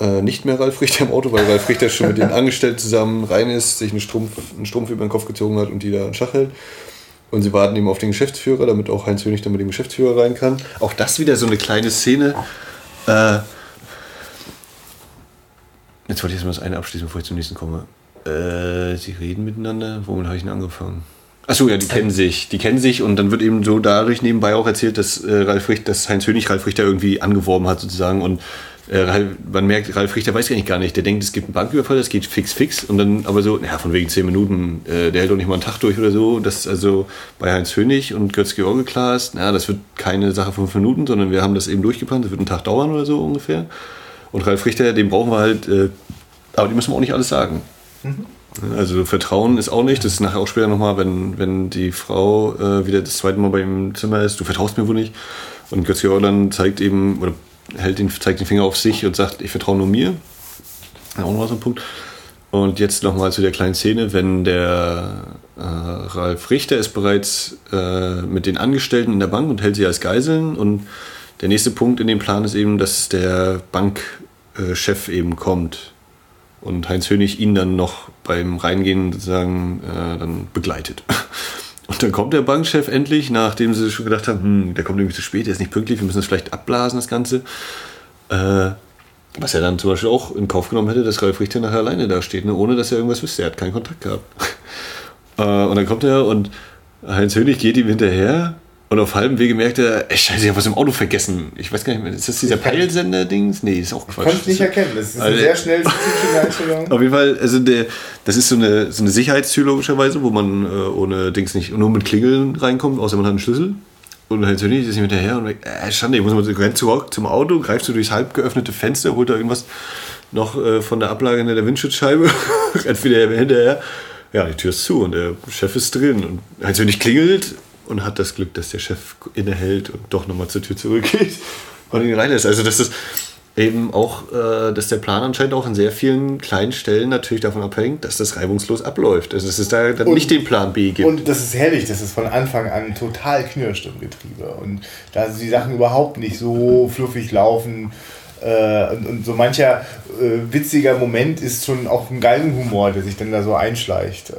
äh, nicht mehr Ralf Richter im Auto, weil Ralf Richter schon mit den Angestellten zusammen rein ist, sich einen Strumpf, einen Strumpf über den Kopf gezogen hat und die da einen Schach hält. Und sie warten eben auf den Geschäftsführer, damit auch Heinz Hönig dann mit dem Geschäftsführer rein kann. Auch das wieder so eine kleine Szene. Äh, jetzt wollte ich erstmal das eine abschließen, bevor ich zum nächsten komme. Äh, sie reden miteinander. Womit habe ich denn angefangen? Achso, ja, die kennen sich. Die kennen sich und dann wird eben so dadurch nebenbei auch erzählt, dass äh, Ralf Richter, dass Heinz Hönig Ralf Richter irgendwie angeworben hat sozusagen und äh, man merkt, Ralf Richter weiß eigentlich gar nicht. Der denkt, es gibt einen Banküberfall, das geht fix, fix. Und dann aber so, ja, von wegen zehn Minuten, äh, der hält doch nicht mal einen Tag durch oder so. Das ist also bei Heinz Hönig und Götz-George klar ist, na, das wird keine Sache von fünf Minuten, sondern wir haben das eben durchgeplant, das wird einen Tag dauern oder so ungefähr. Und Ralf Richter, den brauchen wir halt, äh, aber die müssen wir auch nicht alles sagen. Mhm. Also Vertrauen ist auch nicht, das ist nachher auch später nochmal, wenn, wenn die Frau äh, wieder das zweite Mal bei ihm Zimmer ist, du vertraust mir wohl nicht. Und Götz-George dann zeigt eben, oder hält den, zeigt den Finger auf sich und sagt, ich vertraue nur mir. Auch nochmal so ein Punkt. Und jetzt nochmal zu der kleinen Szene, wenn der äh, Ralf Richter ist bereits äh, mit den Angestellten in der Bank und hält sie als Geiseln. Und der nächste Punkt in dem Plan ist eben, dass der Bankchef eben kommt und Heinz Hönig ihn dann noch beim Reingehen sozusagen äh, dann begleitet. Und dann kommt der Bankchef endlich, nachdem sie schon gedacht haben, hm, der kommt irgendwie zu spät, der ist nicht pünktlich, wir müssen das vielleicht abblasen, das Ganze. Äh, was er dann zum Beispiel auch in Kauf genommen hätte, dass Ralf Richter nachher alleine da steht, ne, ohne dass er irgendwas wüsste. Er hat keinen Kontakt gehabt. äh, und dann kommt er und Heinz Hönig geht ihm hinterher und auf halbem Wege merkt er, ey, scheiße, ich habe was im Auto vergessen. Ich weiß gar nicht mehr, ist das dieser Peilsender-Dings? Nee, ist auch Quatsch. Kannst nicht erkennen, das ist eine also, sehr schnell Einstellung. Auf jeden Fall, also der, das ist so eine, so eine Sicherheitstür logischerweise, wo man äh, ohne Dings nicht, nur mit Klingeln reinkommt, außer man hat einen Schlüssel. Und so nicht, ist nicht hinterher und äh, Schande, ich muss mal so, rennt zurück zum Auto, greifst du durchs halb geöffnete Fenster, holt da irgendwas noch äh, von der Ablage in der Windschutzscheibe, rennt wieder hinterher. Ja, die Tür ist zu und der Chef ist drin. Und halt so nicht klingelt, und hat das Glück, dass der Chef innehält und doch nochmal zur Tür zurückgeht und ihn reinlässt. Also das ist eben auch, äh, dass der Plan anscheinend auch an sehr vielen kleinen Stellen natürlich davon abhängt, dass das reibungslos abläuft. Also dass es da dann und, nicht den Plan B gibt. Und das ist herrlich, dass es von Anfang an total knirscht im Getriebe und da die Sachen überhaupt nicht so fluffig laufen. Äh, und, und, so mancher äh, witziger Moment ist schon auch ein Galgenhumor, der sich dann da so einschleicht.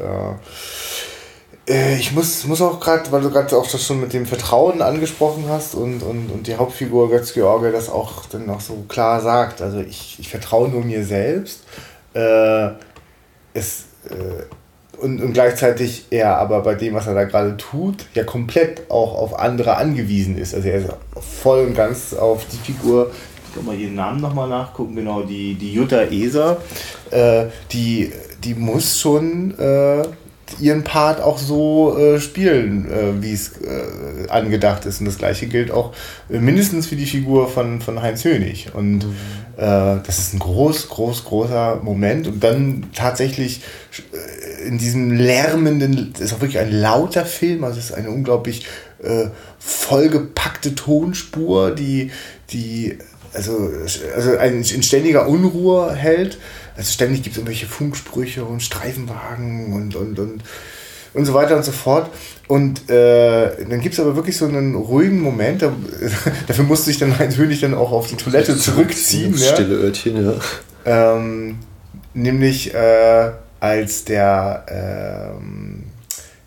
Äh, ich muss, muss auch gerade, weil du gerade auch das schon mit dem Vertrauen angesprochen hast und, und, und die Hauptfigur Götz-George das auch dann auch so klar sagt. Also ich, ich vertraue nur mir selbst. Äh, es, äh, und, und gleichzeitig er aber bei dem, was er da gerade tut, ja komplett auch auf andere angewiesen ist. Also er ist voll und ganz auf die Figur, ich kann mal ihren Namen nochmal nachgucken, genau, die, die Jutta Eser, äh, die, die muss schon äh, ihren Part auch so äh, spielen, äh, wie es äh, angedacht ist. Und das gleiche gilt auch äh, mindestens für die Figur von, von Heinz Hönig. Und mhm. Äh, das ist ein groß, groß, großer Moment. Und dann tatsächlich äh, in diesem lärmenden, das ist auch wirklich ein lauter Film, also es ist eine unglaublich vollgepackte Tonspur, die, die also, also in ständiger Unruhe hält. Also ständig gibt es irgendwelche Funksprüche und Streifenwagen und, und, und, und so weiter und so fort. Und äh, dann gibt es aber wirklich so einen ruhigen Moment. Da, dafür musste ich dann natürlich dann auch auf die Toilette zurückziehen. Ja. Stille Örtchen, ja. Ähm, nämlich äh, als der, ähm,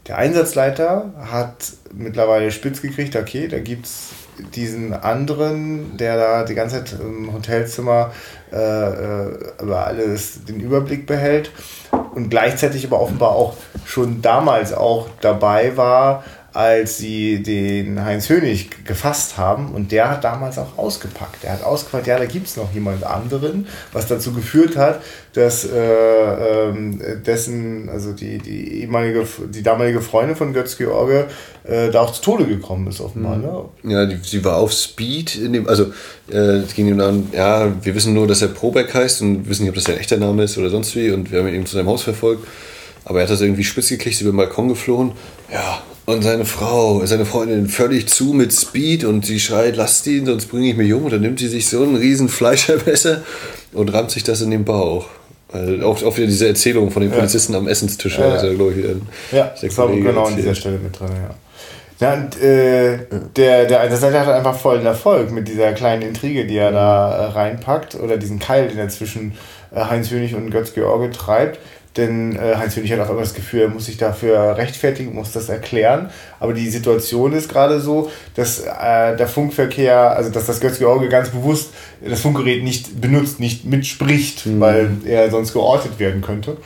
der Einsatzleiter hat mittlerweile spitz gekriegt, okay, da gibt es diesen anderen, der da die ganze Zeit im Hotelzimmer äh, äh, über alles den Überblick behält und gleichzeitig aber offenbar auch schon damals auch dabei war, als sie den Heinz Hönig gefasst haben. Und der hat damals auch ausgepackt. Er hat ausgepackt, ja, da gibt es noch jemand anderen, was dazu geführt hat, dass äh, äh, dessen, also die, die ehemalige, die damalige Freundin von Götz George äh, da auch zu Tode gekommen ist, offenbar. Mhm. Ne? Ja, die, sie war auf Speed in dem, also äh, es ging ihm dann, ja, wir wissen nur, dass er Probeck heißt und wissen nicht, ob das sein echter Name ist oder sonst wie und wir haben ihn eben zu seinem Haus verfolgt. Aber er hat das irgendwie spitz gekriegt, über den Balkon geflohen. Ja, und seine Frau, seine Freundin völlig zu mit Speed und sie schreit, lasst ihn, sonst bringe ich mich um. Und dann nimmt sie sich so einen riesen Fleischerbesser und rammt sich das in den Bauch. Also auch, auch wieder diese Erzählung von den Polizisten ja. am Essenstisch, ja, also, glaube ich, ja, das war genau an dieser Stelle mit drin, ja. Ja, und äh, der, der Einsatzleiter hat einfach vollen Erfolg mit dieser kleinen Intrige, die er da äh, reinpackt, oder diesen Keil, den er zwischen äh, Heinz Hönig und Götz George treibt. Denn äh, Heinz Hönig hat auch immer das Gefühl, er muss sich dafür rechtfertigen, muss das erklären. Aber die Situation ist gerade so, dass äh, der Funkverkehr, also dass das Götz-George ganz bewusst das Funkgerät nicht benutzt, nicht mitspricht, mhm. weil er sonst geortet werden könnte.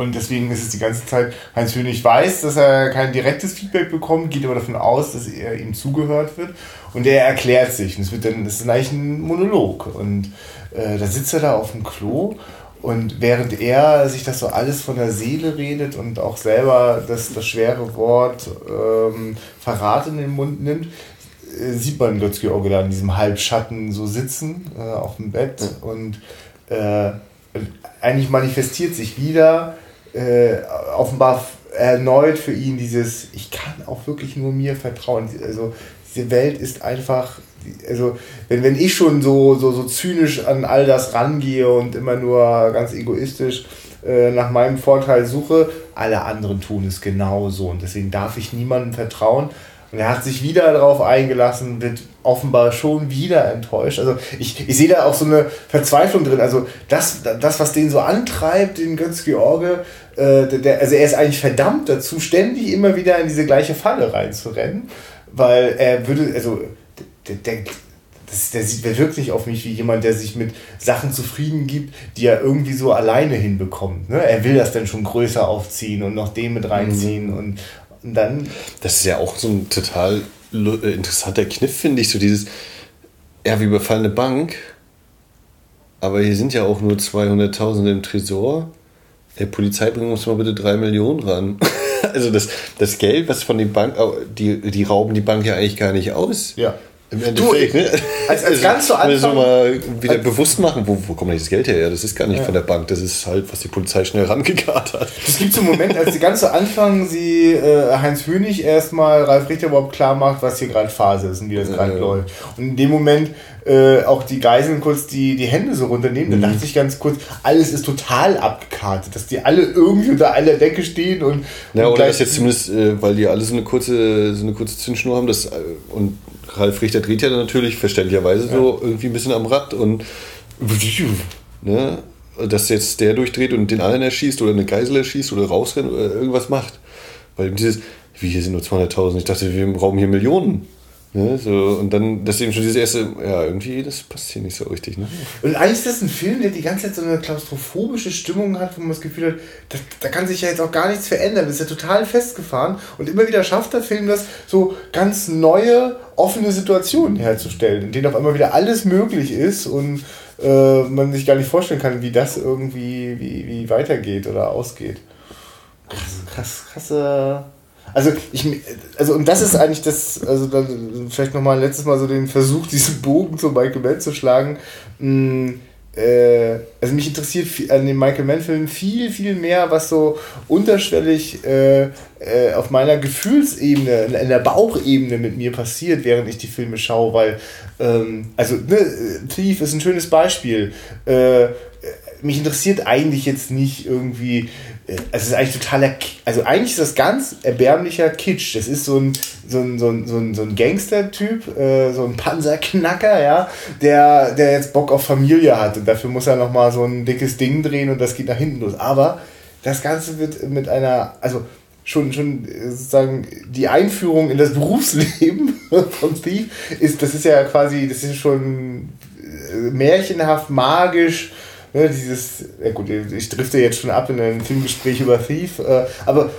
Und deswegen ist es die ganze Zeit, Heinz Hönig weiß, dass er kein direktes Feedback bekommt, geht aber davon aus, dass er ihm zugehört wird. Und er erklärt sich. Und es wird dann, das ist eigentlich ein Monolog. Und äh, da sitzt er da auf dem Klo und während er sich das so alles von der Seele redet und auch selber das, das schwere Wort ähm, Verrat in den Mund nimmt, äh, sieht man Götz-George da in diesem Halbschatten so sitzen äh, auf dem Bett und äh, eigentlich manifestiert sich wieder äh, offenbar erneut für ihn dieses ich kann auch wirklich nur mir vertrauen. Also diese Welt ist einfach also wenn, wenn ich schon so, so, so zynisch an all das rangehe und immer nur ganz egoistisch äh, nach meinem Vorteil suche, alle anderen tun es genauso und deswegen darf ich niemandem vertrauen. Und er hat sich wieder darauf eingelassen, wird offenbar schon wieder enttäuscht. Also ich, ich sehe da auch so eine Verzweiflung drin. Also das, das was den so antreibt, den Götz George, äh, der, also er ist eigentlich verdammt dazu, ständig immer wieder in diese gleiche Falle reinzurennen, weil er würde, also der, der, das, der sieht wirklich auf mich wie jemand, der sich mit Sachen zufrieden gibt, die er irgendwie so alleine hinbekommt. Ne? Er will das dann schon größer aufziehen und noch den mit reinziehen mhm. und, und dann. Das ist ja auch so ein total äh, interessanter Kniff, finde ich. So dieses, ja, wie überfallene Bank, aber hier sind ja auch nur 200.000 im Tresor. Der Polizei bringt uns mal bitte drei Millionen ran. also das, das Geld, was von den Bank, die, die rauben die Bank ja eigentlich gar nicht aus. Ja. Im Endeffekt, ne? Als, als also, ganz zu Anfang. so mal wieder bewusst machen, wo, wo kommt eigentlich das Geld her? Das ist gar nicht ja. von der Bank, das ist halt, was die Polizei schnell rangekarrt hat. Es gibt so einen Moment, als die ganz zu Anfang sie äh, Heinz Hönig erstmal Ralf Richter überhaupt klar macht, was hier gerade Phase ist und wie das gerade ja. läuft. Und in dem Moment äh, auch die Geiseln kurz die, die Hände so runternehmen, mhm. da dachte ich ganz kurz, alles ist total abgekartet, dass die alle irgendwie unter einer Decke stehen und. Ja, und oder das jetzt zumindest, äh, weil die alle so eine kurze, so eine kurze Zündschnur haben, das, äh, und Ralf Richter dreht ja natürlich verständlicherweise ja. so irgendwie ein bisschen am Rad und ne, dass jetzt der durchdreht und den anderen erschießt oder eine Geisel erschießt oder rausrennt oder irgendwas macht. Weil dieses, wie hier sind nur 200.000, ich dachte, wir brauchen hier Millionen. Ne, so, und dann, das ist eben schon diese erste, ja, irgendwie, das passt hier nicht so richtig. Ne? Und eigentlich ist das ein Film, der die ganze Zeit so eine klaustrophobische Stimmung hat, wo man das Gefühl hat, da, da kann sich ja jetzt auch gar nichts verändern. Das ist ja total festgefahren. Und immer wieder schafft der Film das, so ganz neue, offene Situationen herzustellen, in denen auf einmal wieder alles möglich ist und äh, man sich gar nicht vorstellen kann, wie das irgendwie wie, wie weitergeht oder ausgeht. Krass, krass, krasse also ich, also und das ist eigentlich das, also dann vielleicht nochmal letztes Mal so den Versuch, diesen Bogen zu Michael Mann zu schlagen. Mh, mm, äh, also mich interessiert an den Michael Mann-Filmen viel, viel mehr, was so unterschwellig äh, äh, auf meiner Gefühlsebene, in der Bauchebene mit mir passiert, während ich die Filme schaue, weil, ähm, also, ne, Thief ist ein schönes Beispiel. Äh, mich interessiert eigentlich jetzt nicht irgendwie, es ist eigentlich totaler, also eigentlich ist das ganz erbärmlicher Kitsch. Das ist so ein, so ein, so ein, so ein, so ein Gangster-Typ, äh, so ein Panzerknacker, ja, der, der jetzt Bock auf Familie hat und dafür muss er nochmal so ein dickes Ding drehen und das geht nach hinten los. Aber das Ganze wird mit einer, also schon, schon sozusagen die Einführung in das Berufsleben von Thief ist, das ist ja quasi, das ist schon äh, märchenhaft, magisch, ne, dieses, ja gut, ich drifte jetzt schon ab in ein Filmgespräch über Thief, äh, aber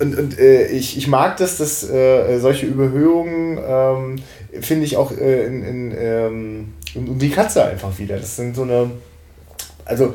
und, und äh, ich, ich mag das, dass äh, solche Überhöhungen ähm, finde ich auch äh, in, in, ähm, in, die Katze einfach wieder. Das sind so eine, also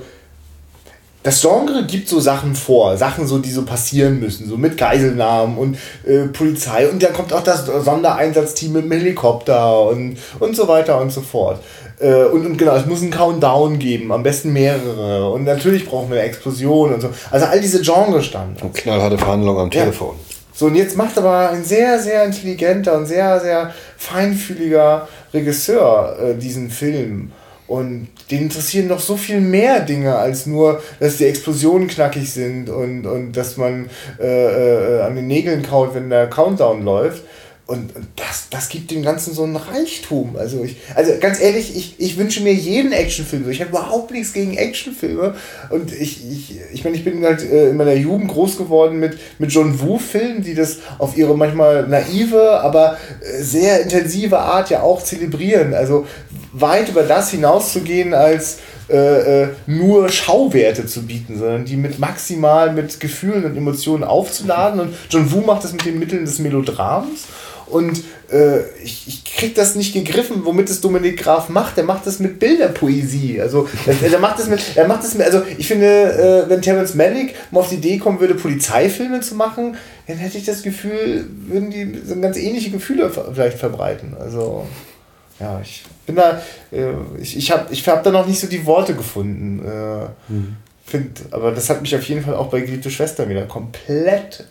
das Genre gibt so Sachen vor, Sachen so, die so passieren müssen, so mit Geiselnahmen und äh, Polizei und dann kommt auch das Sondereinsatzteam mit dem Helikopter und, und so weiter und so fort. Äh, und, und genau, es muss einen Countdown geben, am besten mehrere. Und natürlich brauchen wir eine Explosion und so. Also all diese Genre-Standards. Und knallharte Verhandlungen am Telefon. Ja. So, und jetzt macht aber ein sehr, sehr intelligenter und sehr, sehr feinfühliger Regisseur äh, diesen Film. Und den interessieren noch so viel mehr Dinge als nur, dass die Explosionen knackig sind und, und dass man äh, äh, an den Nägeln kaut, wenn der Countdown läuft. Und, und das, das gibt dem Ganzen so einen Reichtum. Also, ich, also ganz ehrlich, ich, ich wünsche mir jeden Actionfilm. Ich habe überhaupt nichts gegen Actionfilme. Und ich, ich, ich meine, ich bin halt äh, in meiner Jugend groß geworden mit, mit John Woo-Filmen, die das auf ihre manchmal naive, aber äh, sehr intensive Art ja auch zelebrieren. Also weit über das hinauszugehen als äh, äh, nur Schauwerte zu bieten, sondern die mit maximal mit Gefühlen und Emotionen aufzuladen. Und John Woo macht das mit den Mitteln des Melodrams. Und äh, ich, ich krieg das nicht gegriffen, womit es Dominik Graf macht. Er macht das mit Bilderpoesie. Also er, er macht das mit, er macht das mit, also ich finde, äh, wenn Terence Malick mal auf die Idee kommen würde, Polizeifilme zu machen, dann hätte ich das Gefühl, würden die so ganz ähnliche Gefühle vielleicht verbreiten. Also ja, ich bin da, äh, ich, ich habe ich hab da noch nicht so die Worte gefunden. Äh, mhm. find, aber das hat mich auf jeden Fall auch bei Geliebte Schwester wieder komplett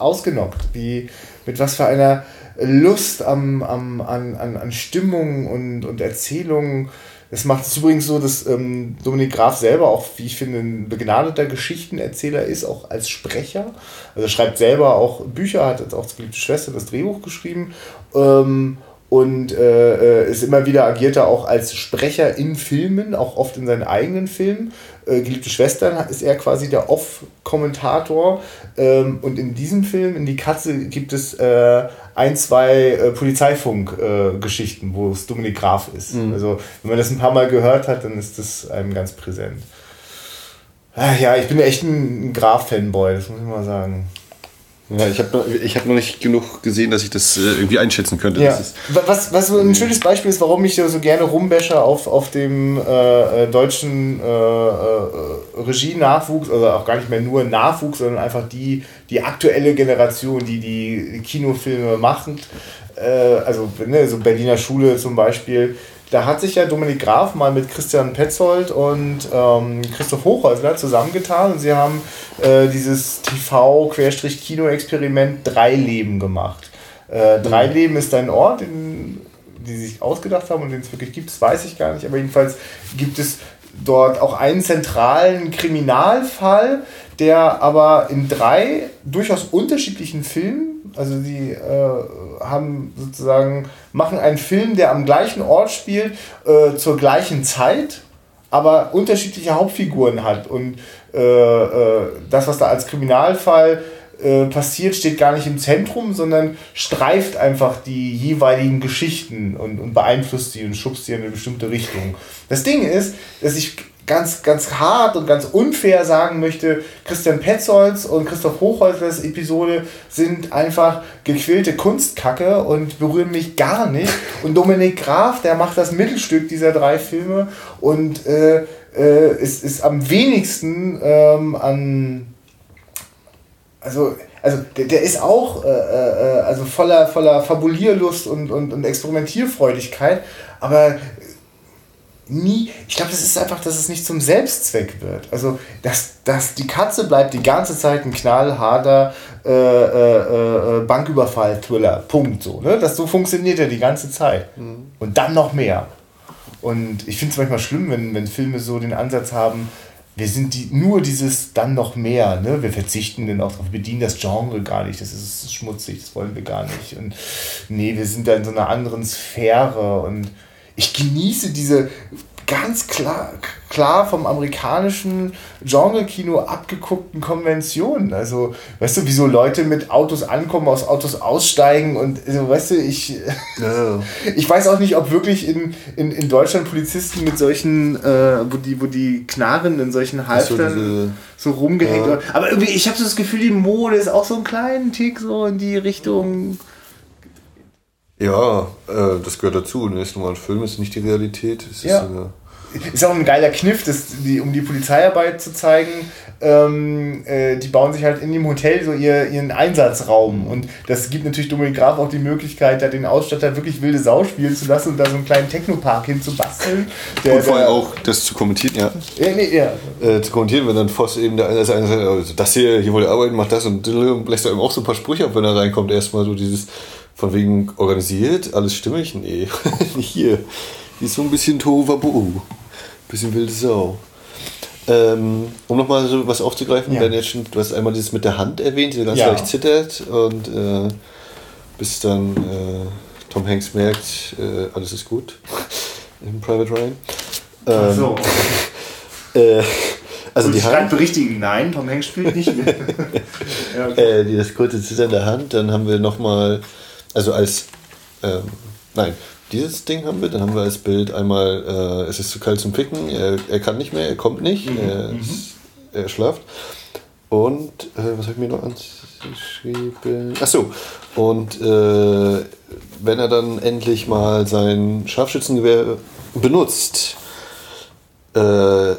ausgenockt. Wie, mit was für einer Lust am, am, an, an, an Stimmung und, und Erzählung. Es macht es übrigens so, dass ähm, Dominik Graf selber auch, wie ich finde, ein begnadeter Geschichtenerzähler ist, auch als Sprecher. Also er schreibt selber auch Bücher, hat jetzt auch zur geliebte Schwester das Drehbuch geschrieben. Ähm, und äh, äh, ist immer wieder agiert er auch als Sprecher in Filmen, auch oft in seinen eigenen Filmen. Äh, Geliebte Schwestern ist er quasi der Off-Kommentator. Ähm, und in diesem Film, in Die Katze, gibt es äh, ein, zwei äh, Polizeifunk-Geschichten, wo es Dominik Graf ist. Mhm. Also, wenn man das ein paar Mal gehört hat, dann ist das einem ganz präsent. Ach ja, ich bin echt ein Graf-Fanboy, das muss ich mal sagen. Ja, ich habe noch, hab noch nicht genug gesehen, dass ich das äh, irgendwie einschätzen könnte. Ja. was, was ein schönes Beispiel ist, warum ich so gerne rumbäsche auf, auf dem äh, äh deutschen äh, äh, Regie-Nachwuchs, also auch gar nicht mehr nur Nachwuchs, sondern einfach die, die aktuelle Generation, die die Kinofilme macht. Äh, also ne, so Berliner Schule zum Beispiel da hat sich ja Dominik Graf mal mit Christian Petzold und ähm, Christoph Hochhäusler zusammengetan und sie haben äh, dieses TV-Kino-Experiment Drei Leben gemacht. Äh, Drei mhm. Leben ist ein Ort, den die sich ausgedacht haben und den es wirklich gibt, das weiß ich gar nicht, aber jedenfalls gibt es dort auch einen zentralen Kriminalfall, der aber in drei durchaus unterschiedlichen Filmen, also sie äh, haben sozusagen, machen einen Film, der am gleichen Ort spielt, äh, zur gleichen Zeit, aber unterschiedliche Hauptfiguren hat. Und äh, äh das, was da als Kriminalfall äh, passiert, steht gar nicht im Zentrum, sondern streift einfach die jeweiligen Geschichten und, und beeinflusst sie und schubst sie in eine bestimmte Richtung. Das Ding ist, dass ich ganz, ganz hart und ganz unfair sagen möchte, Christian Petzolz und Christoph Hochholzers Episode sind einfach gequälte Kunstkacke und berühren mich gar nicht. Und Dominik Graf, der macht das Mittelstück dieser drei Filme und äh, äh, ist, ist am wenigsten ähm, an. Also, also der, der ist auch äh, äh, also voller, voller Fabulierlust und, und, und Experimentierfreudigkeit, aber nie, ich glaube, das ist einfach, dass es nicht zum Selbstzweck wird. Also, dass, dass die Katze bleibt die ganze Zeit ein knallharter äh, äh, äh, Banküberfall-Thriller. Punkt so. Ne? Das so funktioniert ja die ganze Zeit. Mhm. Und dann noch mehr. Und ich finde es manchmal schlimm, wenn, wenn Filme so den Ansatz haben, wir sind die, nur dieses dann noch mehr, ne? Wir verzichten denn auch drauf, wir bedienen das Genre gar nicht, das ist schmutzig, das wollen wir gar nicht. Und nee, wir sind da in so einer anderen Sphäre und ich genieße diese ganz klar, klar vom amerikanischen Genre-Kino abgeguckten Konventionen. Also, weißt du, wie so Leute mit Autos ankommen, aus Autos aussteigen und, also, weißt du, ich, ja. ich weiß auch nicht, ob wirklich in, in, in Deutschland Polizisten mit solchen, äh, wo, die, wo die Knarren in solchen Halftern so, so, rumgehängt ja. Aber irgendwie, ich habe so das Gefühl, die Mode ist auch so einen kleinen Tick so in die Richtung. Ja, äh, das gehört dazu. Ne? Ist nochmal ein Film, ist nicht die Realität. Es ja. ist, äh ist auch ein geiler Kniff, das, die, um die Polizeiarbeit zu zeigen. Ähm, äh, die bauen sich halt in dem Hotel so ihr, ihren Einsatzraum. Und das gibt natürlich Dominik Graf auch die Möglichkeit, da den Ausstatter wirklich wilde Sau spielen zu lassen und da so einen kleinen Technopark hinzubasteln. Der, und vor allem auch das zu kommentieren, ja. ja, nee, ja. Äh, zu kommentieren, wenn dann Voss eben der eine sagt, also das hier, hier wollt ihr arbeiten, macht das und lässt er eben auch so ein paar Sprüche ab, wenn er reinkommt. Erstmal so dieses von wegen organisiert, alles stimmig? Nee, hier. Die ist so ein bisschen Tohuwabohu. Bisschen wilde Sau. Ähm, um nochmal so was aufzugreifen, ja. jetzt schon, du hast einmal dieses mit der Hand erwähnt, die ganz ja. leicht zittert und äh, bis dann äh, Tom Hanks merkt, äh, alles ist gut im Private Ryan. Ähm, so. äh, also Und die Hand. berichtigen, nein, Tom Hanks spielt nicht mit. ja, okay. äh, das kurze Zittern der Hand, dann haben wir nochmal also als, ähm, nein, dieses Ding haben wir. Dann haben wir als Bild einmal, äh, es ist zu kalt zum Ficken, er, er kann nicht mehr, er kommt nicht, mhm. er, mhm. ist, er schlaft. Und, äh, was habe ich mir noch angeschrieben? Achso, und äh, wenn er dann endlich mal sein Scharfschützengewehr benutzt, äh,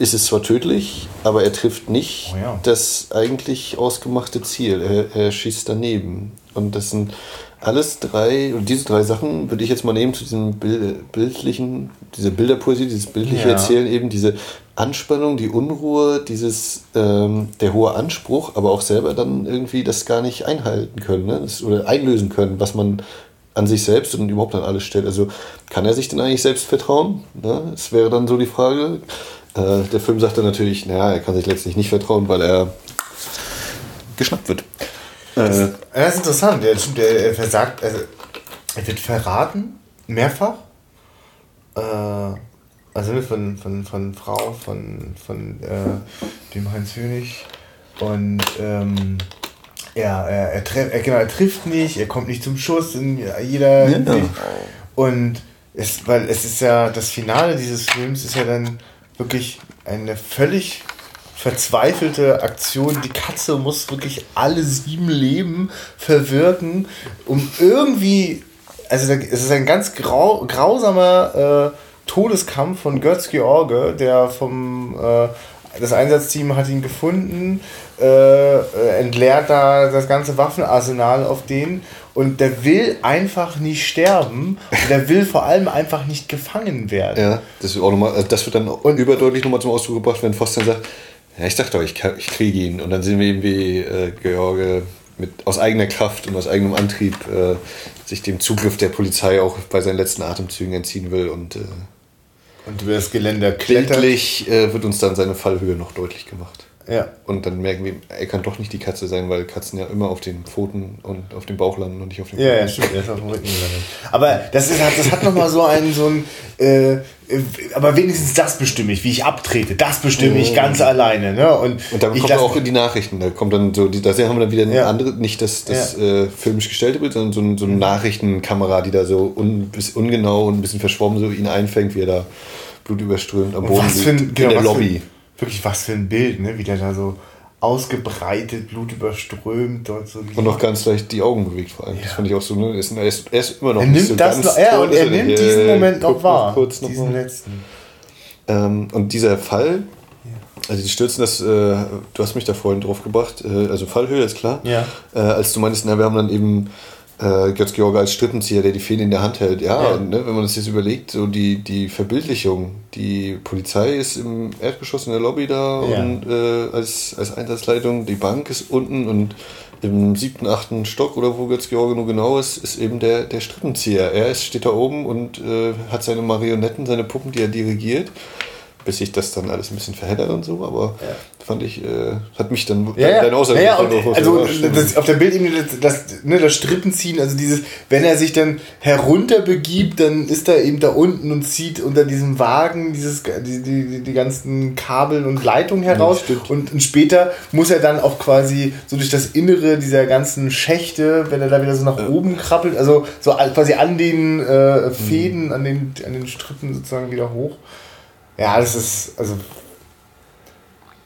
ist es zwar tödlich, aber er trifft nicht oh ja. das eigentlich ausgemachte Ziel. Er, er, schießt daneben. Und das sind alles drei, und diese drei Sachen würde ich jetzt mal nehmen zu diesem Bild, bildlichen, diese Bilderpoesie, dieses bildliche ja. Erzählen, eben diese Anspannung, die Unruhe, dieses, ähm, der hohe Anspruch, aber auch selber dann irgendwie das gar nicht einhalten können ne? das, oder einlösen können, was man an sich selbst und überhaupt an alles stellt. Also kann er sich denn eigentlich selbst vertrauen? Ne? Das wäre dann so die Frage. Äh, der Film sagt dann natürlich, naja, er kann sich letztlich nicht vertrauen, weil er geschnappt wird. Das, äh, das ist interessant. Der, der, er versagt, also er wird verraten, mehrfach. Äh, also von, von, von Frau, von, von äh, dem Heinz Hönig. Und ähm, er, er, er, treff, er, genau, er trifft nicht, er kommt nicht zum Schuss in jeder ja. Und es, weil es ist ja, das Finale dieses Films ist ja dann wirklich eine völlig verzweifelte Aktion. Die Katze muss wirklich alle sieben Leben verwirken, um irgendwie, also es ist ein ganz grau, grausamer äh, Todeskampf von Götz George, der vom äh, das Einsatzteam hat ihn gefunden, äh, entleert da das ganze Waffenarsenal auf den und der will einfach nicht sterben und der will vor allem einfach nicht gefangen werden. Ja, das, ist auch noch mal, also das wird dann und, überdeutlich nochmal zum Ausdruck gebracht, wenn Foster sagt, ja, ich dachte ich, ich kriege ihn. Und dann sehen wir eben, wie äh, George mit, aus eigener Kraft und aus eigenem Antrieb äh, sich dem Zugriff der Polizei auch bei seinen letzten Atemzügen entziehen will und äh, und über das Geländer klettert. Bildlich äh, wird uns dann seine Fallhöhe noch deutlich gemacht. Ja. Und dann merken wir, er kann doch nicht die Katze sein, weil Katzen ja immer auf den Pfoten und auf dem Bauch landen und nicht auf dem Ja, ja, stimmt, er ist auf dem Rücken gelandet. Aber das, ist, das hat nochmal so einen, so ein, äh, aber wenigstens das bestimme ich, wie ich abtrete, das bestimme ich ganz alleine. Ne? Und, und dann kommt auch in die Nachrichten, da kommt dann so, da haben wir dann wieder eine ja. andere, nicht das, das ja. äh, filmisch gestellte Bild, sondern so, so eine Nachrichtenkamera, die da so un, ungenau und ein bisschen verschwommen so ihn einfängt, wie er da blutüberströmt am Boden liegt, ein, genau, in der Lobby. Für, wirklich, was für ein Bild, ne? wie der da so ausgebreitet, blutüberströmt dort so Und noch ganz leicht die Augen bewegt vor allem. Ja. Das fand ich auch so, ne? Er ist, er ist, er ist immer noch er nimmt so das noch, ja, und er nimmt diesen Moment noch wahr. Kurz noch diesen mal. letzten. Ähm, und dieser Fall, also die Stürzen, das, äh, du hast mich da vorhin drauf gebracht, äh, also Fallhöhe ist klar. Ja. Äh, als du meinst, na, wir haben dann eben äh, Götz George als Strippenzieher, der die Fäden in der Hand hält. Ja, ja. Ne, wenn man das jetzt überlegt, so die, die Verbildlichung, die Polizei ist im Erdgeschoss in der Lobby da ja. und äh, als, als Einsatzleitung, die Bank ist unten und im siebten, achten Stock oder wo Götz George nur genau ist, ist eben der, der Strippenzieher. Er ist, steht da oben und äh, hat seine Marionetten, seine Puppen, die er dirigiert bis sich das dann alles ein bisschen verheddert und so, aber ja. fand ich, äh, hat mich dann ja, ja. deine Aussage ja, ja, Also das, auf der Bildebene das, das, ne, das Strippenziehen, also dieses, wenn er sich dann herunterbegibt, dann ist er eben da unten und zieht unter diesem Wagen dieses, die, die, die ganzen Kabel und Leitungen heraus und, und später muss er dann auch quasi so durch das Innere dieser ganzen Schächte, wenn er da wieder so nach oben krabbelt, also so quasi an den äh, Fäden, mhm. an den, an den Strippen sozusagen wieder hoch. Ja, das ist, also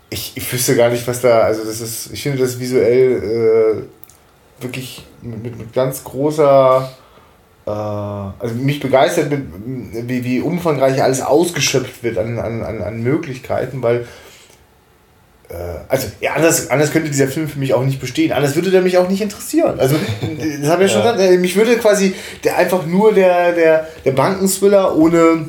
ich, ich wüsste gar nicht, was da, also das ist, ich finde das visuell äh, wirklich mit, mit ganz großer, äh, also mich begeistert, mit, wie, wie umfangreich alles ausgeschöpft wird an, an, an Möglichkeiten, weil äh, also, ja, anders, anders könnte dieser Film für mich auch nicht bestehen. Anders würde der mich auch nicht interessieren. Also, das habe ich ja schon gesagt. Äh, mich würde quasi der, einfach nur der, der, der Bankenswiller ohne,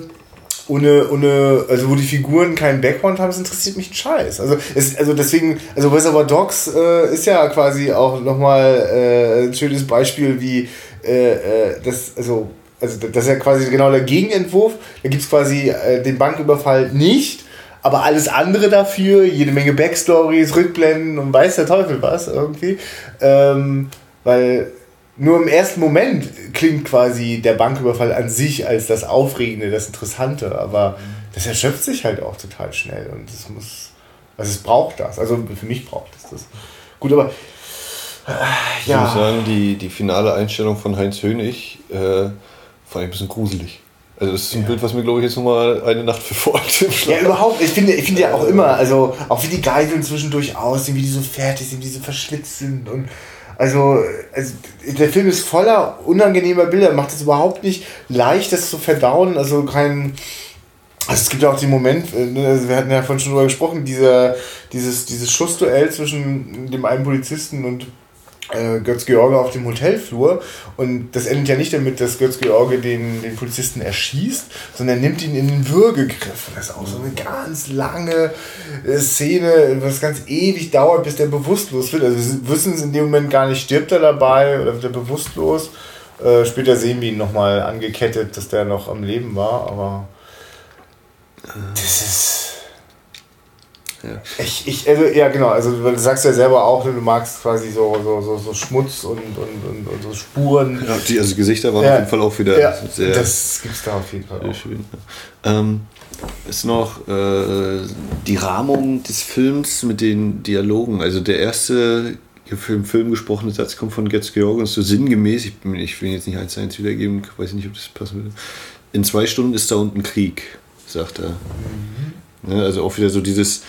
ohne, ohne, also wo die Figuren keinen Background haben, das interessiert mich ein Scheiß. Also, es, also deswegen, also Reservoir Dogs äh, ist ja quasi auch nochmal äh, ein schönes Beispiel, wie äh, äh, das, also, also das ist ja quasi genau der Gegenentwurf. Da gibt es quasi äh, den Banküberfall nicht, aber alles andere dafür, jede Menge Backstories, Rückblenden und weiß der Teufel was irgendwie. Ähm, weil nur im ersten Moment klingt quasi der Banküberfall an sich als das Aufregende, das Interessante, aber das erschöpft sich halt auch total schnell und es muss, also es braucht das, also für mich braucht es das. Gut, aber äh, ja. Ich muss sagen, die, die finale Einstellung von Heinz Hönig, äh, vor allem ein bisschen gruselig. Also das ist ein ja. Bild, was mir, glaube ich, jetzt nochmal eine Nacht verfolgt. Ja, überhaupt. Ich finde, ich finde ja auch immer, also auch wie die Geiseln zwischendurch aussehen, wie die so fertig sind, wie sie verschwitzt sind und also, also, der Film ist voller unangenehmer Bilder, macht es überhaupt nicht leicht, das zu verdauen. Also kein. Also es gibt auch den Moment, äh, ne, also wir hatten ja vorhin schon drüber gesprochen, dieser, dieses, dieses Schussduell zwischen dem einen Polizisten und äh, Götz-George auf dem Hotelflur. Und das endet ja nicht damit, dass Götz-George den, den Polizisten erschießt, sondern nimmt ihn in den Würgegriff. Das ist auch so eine ganz lange äh, Szene, was ganz ewig dauert, bis der bewusstlos wird. Also wir wissen es in dem Moment gar nicht, stirbt er dabei oder wird er bewusstlos. Äh, später sehen wir ihn nochmal angekettet, dass der noch am Leben war, aber das ist ja. Ich, ich, also, ja, genau, also du sagst ja selber auch, ne, du magst quasi so, so, so, so Schmutz und, und, und, und so Spuren. Ja, die also Gesichter waren ja. auf jeden Fall auch wieder ja, sehr. Das gibt es da auf jeden Fall. Auch. schön. Ähm, ist noch äh, die Rahmung des Films mit den Dialogen. Also der erste im Film gesprochene Satz kommt von Getz Georg und so sinngemäß, ich, ich will jetzt nicht eins zu eins wiedergeben, weiß nicht, ob das passen würde. In zwei Stunden ist da unten Krieg, sagt er. Mhm. Ja, also auch wieder so dieses,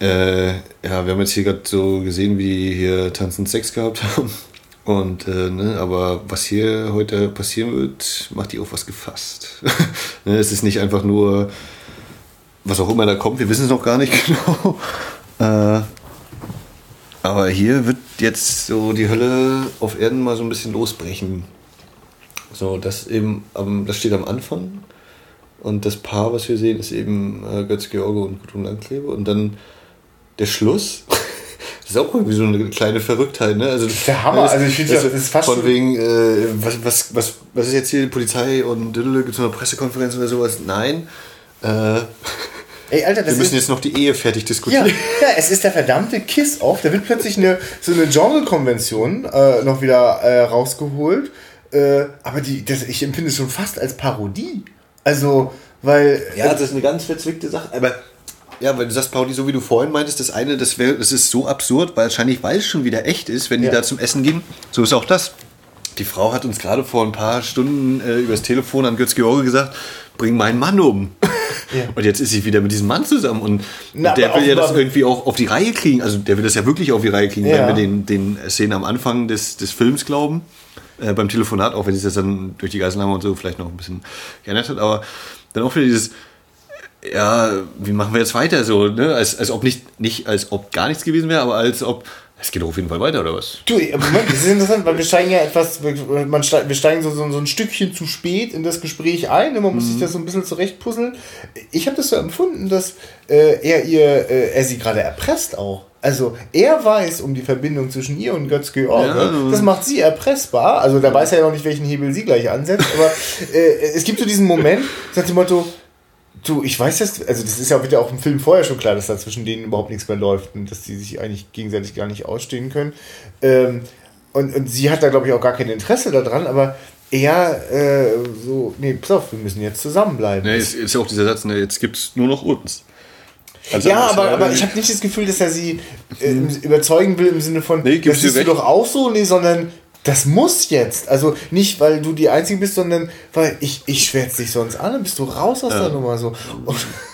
äh, ja, wir haben jetzt hier gerade so gesehen, wie die hier tanzend Sex gehabt haben. Und, äh, ne, aber was hier heute passieren wird, macht die auf was gefasst. ne, es ist nicht einfach nur, was auch immer da kommt, wir wissen es noch gar nicht genau. Äh, aber hier wird jetzt so die Hölle auf Erden mal so ein bisschen losbrechen. So, das eben, das steht am Anfang. Und das Paar, was wir sehen, ist eben äh, Götz George und Gudrun Landklebe. Und dann der Schluss. Das ist auch irgendwie so eine kleine Verrücktheit, ne? Also, das ist der Hammer. Also ich finde, das, das ist fast von wegen, äh, was, was, was, was ist jetzt hier die Polizei und gibt es eine Pressekonferenz oder sowas? Nein. Äh, Ey, Alter, wir müssen jetzt noch die Ehe fertig diskutieren. Ja, ja es ist der verdammte Kiss-Off. Da wird plötzlich eine, so eine Genre-Konvention äh, noch wieder äh, rausgeholt. Äh, aber die, das, ich empfinde es schon fast als Parodie. Also, weil. Ja, das ist eine ganz verzwickte Sache. Aber ja, weil du sagst, Pauli, so wie du vorhin meintest, das eine, das, wär, das ist so absurd, weil wahrscheinlich, weil es schon wieder echt ist, wenn die ja. da zum Essen gehen. So ist auch das. Die Frau hat uns gerade vor ein paar Stunden äh, übers Telefon an Götz-George gesagt, bring meinen Mann um. Ja. Und jetzt ist sie wieder mit diesem Mann zusammen und, Na, und der will ja das irgendwie auch auf die Reihe kriegen. Also der will das ja wirklich auf die Reihe kriegen, ja. wenn wir den, den Szenen am Anfang des, des Films glauben. Äh, beim Telefonat, auch wenn sich das dann durch die Geiselnahme und so vielleicht noch ein bisschen geändert hat. Aber dann auch wieder dieses, ja, wie machen wir jetzt weiter so, ne? Als, als ob nicht, nicht als ob gar nichts gewesen wäre, aber als ob es geht auf jeden Fall weiter, oder was? Du, Moment, das ist interessant, weil wir steigen ja etwas, man steig, wir steigen so, so, so, ein Stückchen zu spät in das Gespräch ein, man muss mhm. sich das so ein bisschen zurechtpuzzeln. Ich habe das so empfunden, dass äh, er ihr, äh, er sie gerade erpresst auch. Also er weiß um die Verbindung zwischen ihr und Götz George. Ja. Das macht sie erpressbar. Also da weiß er ja noch nicht, welchen Hebel sie gleich ansetzt. Aber äh, es gibt so diesen Moment, nach dem Motto, Du, ich weiß das, also das ist ja wieder auch im Film vorher schon klar, dass da zwischen denen überhaupt nichts mehr läuft und dass die sich eigentlich gegenseitig gar nicht ausstehen können. Ähm, und, und sie hat da, glaube ich, auch gar kein Interesse daran, aber er äh, so, nee, pass auf, wir müssen jetzt zusammenbleiben. Nee, ist, ist ja auch dieser Satz, ne, jetzt gibt es nur noch uns. Also ja, aber, aber ich habe nicht das Gefühl, dass er sie äh, überzeugen will im Sinne von, nee, das du doch auch so, nee, sondern das muss jetzt. Also nicht, weil du die Einzige bist, sondern weil ich, ich schwärze dich sonst an, dann bist du raus aus ja. der Nummer so.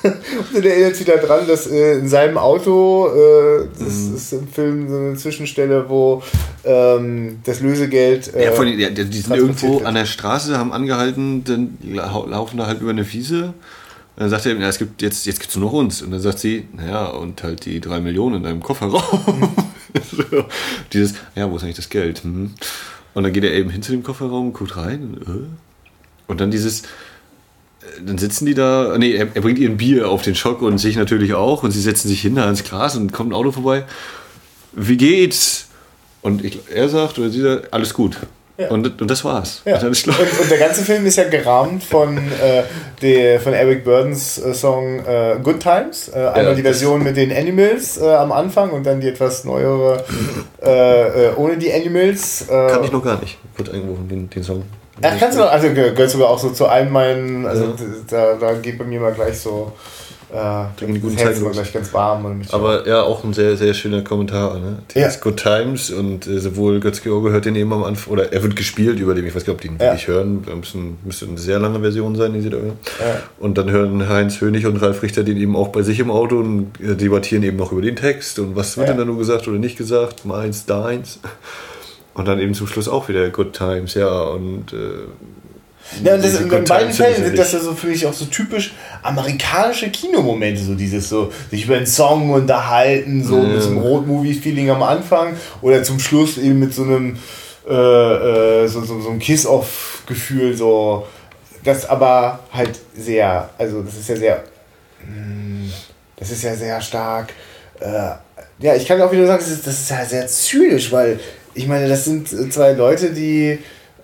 Und, und er erinnert sich da dran, dass äh, in seinem Auto, äh, das mhm. ist im Film so eine Zwischenstelle, wo ähm, das Lösegeld. Äh, ja, von, ja, die sind irgendwo wird. an der Straße, haben angehalten, dann laufen da halt über eine Wiese. Und dann sagt er, ja, es gibt jetzt, jetzt gibt es nur noch uns. Und dann sagt sie, naja, und halt die drei Millionen in deinem Kofferraum. dieses, ja, wo ist eigentlich das Geld? Hm. Und dann geht er eben hin zu dem Kofferraum, guckt rein und, äh. und dann dieses, äh, dann sitzen die da, nee, er, er, bringt ihr ein Bier auf den Schock und sich natürlich auch und sie setzen sich hin ans Glas und kommt ein Auto vorbei. Wie geht's? Und ich, er sagt oder sie sagt, alles gut. Ja. Und, und das war's. Ja. Und, und, und, der ganze Film ist ja gerahmt von, äh, der, von Eric Burdens äh, Song äh, Good Times. Äh, einmal ja, die Version mit den Animals äh, am Anfang und dann die etwas neuere äh, ohne die Animals. Kann ich noch gar nicht. Gut eingerufen, den, den Song. Ach, kannst du noch, also gehört sogar auch so zu einem meinen, also da, da geht bei mir mal gleich so äh, guten das Herz war gleich ganz warm. Aber ja, auch ein sehr, sehr schöner Kommentar. Ne? Ja. Good Times und äh, sowohl Götz-George hört den eben am Anfang, oder er wird gespielt über dem, ich weiß nicht, ob die ihn ja. wirklich hören, müssen, müsste eine sehr lange Version sein, die sie da hören. Ja. Und dann hören Heinz Hönig und Ralf Richter den eben auch bei sich im Auto und äh, debattieren eben noch über den Text und was wird denn da nur gesagt oder nicht gesagt, meins, deins. Und dann eben zum Schluss auch wieder Good Times, ja, und äh, ja, und das, in beiden Fällen sind das ja so für mich auch so typisch amerikanische Kinomomente, so dieses so, sich über einen Song unterhalten, so ja. mit so einem Road-Movie-Feeling am Anfang oder zum Schluss eben mit so einem äh, äh, so, so, so einem Kiss-Off-Gefühl, so das aber halt sehr, also das ist ja sehr, mm, das ist ja sehr stark, äh, ja, ich kann auch wieder sagen, das ist, das ist ja sehr zynisch, weil ich meine, das sind zwei Leute, die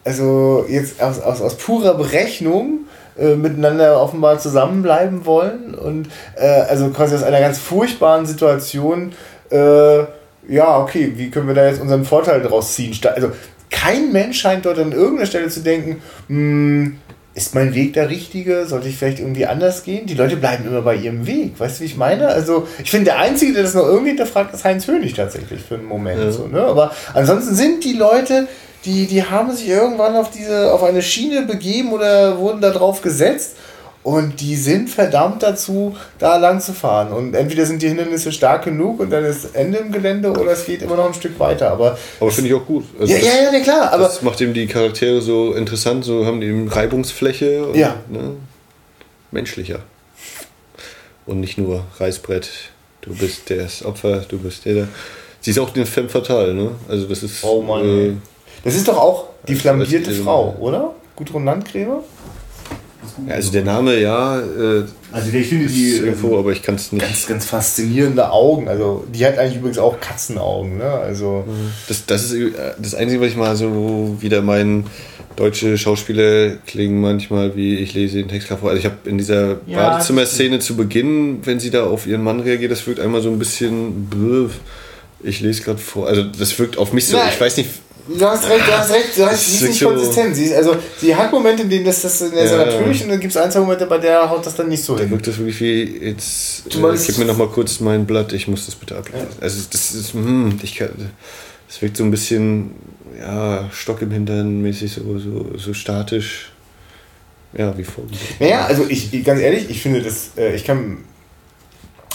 also jetzt aus, aus, aus purer Berechnung äh, miteinander offenbar zusammenbleiben wollen und äh, also quasi aus einer ganz furchtbaren Situation, äh, ja, okay, wie können wir da jetzt unseren Vorteil draus ziehen? Also kein Mensch scheint dort an irgendeiner Stelle zu denken, hm, ist mein Weg der richtige? Sollte ich vielleicht irgendwie anders gehen? Die Leute bleiben immer bei ihrem Weg. Weißt du, wie ich meine? Also, ich finde, der Einzige, der das noch irgendwie hinterfragt, ist Heinz Hönig tatsächlich für einen Moment. Ja. So, ne? Aber ansonsten sind die Leute, die, die haben sich irgendwann auf diese, auf eine Schiene begeben oder wurden da drauf gesetzt und die sind verdammt dazu, da lang zu fahren. Und entweder sind die Hindernisse stark genug und dann ist Ende im Gelände oder es geht immer noch ein Stück weiter. Aber, aber finde ich auch gut. Also ja, das, ja, ja, klar. Aber das macht eben die Charaktere so interessant, so haben die eben Reibungsfläche. Und, ja. Ne, menschlicher. Und nicht nur Reißbrett, du bist das Opfer, du bist der. Sie ist auch den Femme Fatale, ne? Also das ist. Oh Mann. Äh, das ist doch auch die flambierte Frau, oder? Gudrun Landgräber? Ja, also der Name, ja. Äh, also ich finde die irgendwo, aber ich kann es nicht. Ganz, ganz faszinierende Augen. Also die hat eigentlich übrigens auch Katzenaugen. Ne? Also das, das ist äh, das Einzige, was ich mal so wieder meinen deutsche Schauspieler klingen manchmal wie ich lese den Text vor. Also ich habe in dieser ja, Badezimmer-Szene zu Beginn, wenn sie da auf ihren Mann reagiert, das wirkt einmal so ein bisschen. Ich lese gerade vor. Also das wirkt auf mich so. Nein. Ich weiß nicht Du hast recht, du hast recht, du hast, sie ist nicht konsistent. Sie ist, also, sie hat Momente, in denen das, das ist ja, natürlich und dann gibt es ein, zwei Momente, bei der haut das dann nicht so da hin. wirkt das wirklich wie, jetzt, äh, gib mir nochmal kurz mein Blatt, ich muss das bitte ablesen. Ja. Also, das ist, hm, ich kann, das wirkt so ein bisschen, ja, Stock im Hintern mäßig, so, so, so statisch. Ja, wie vorgesehen. Naja, also ich, ganz ehrlich, ich finde das, äh, ich kann,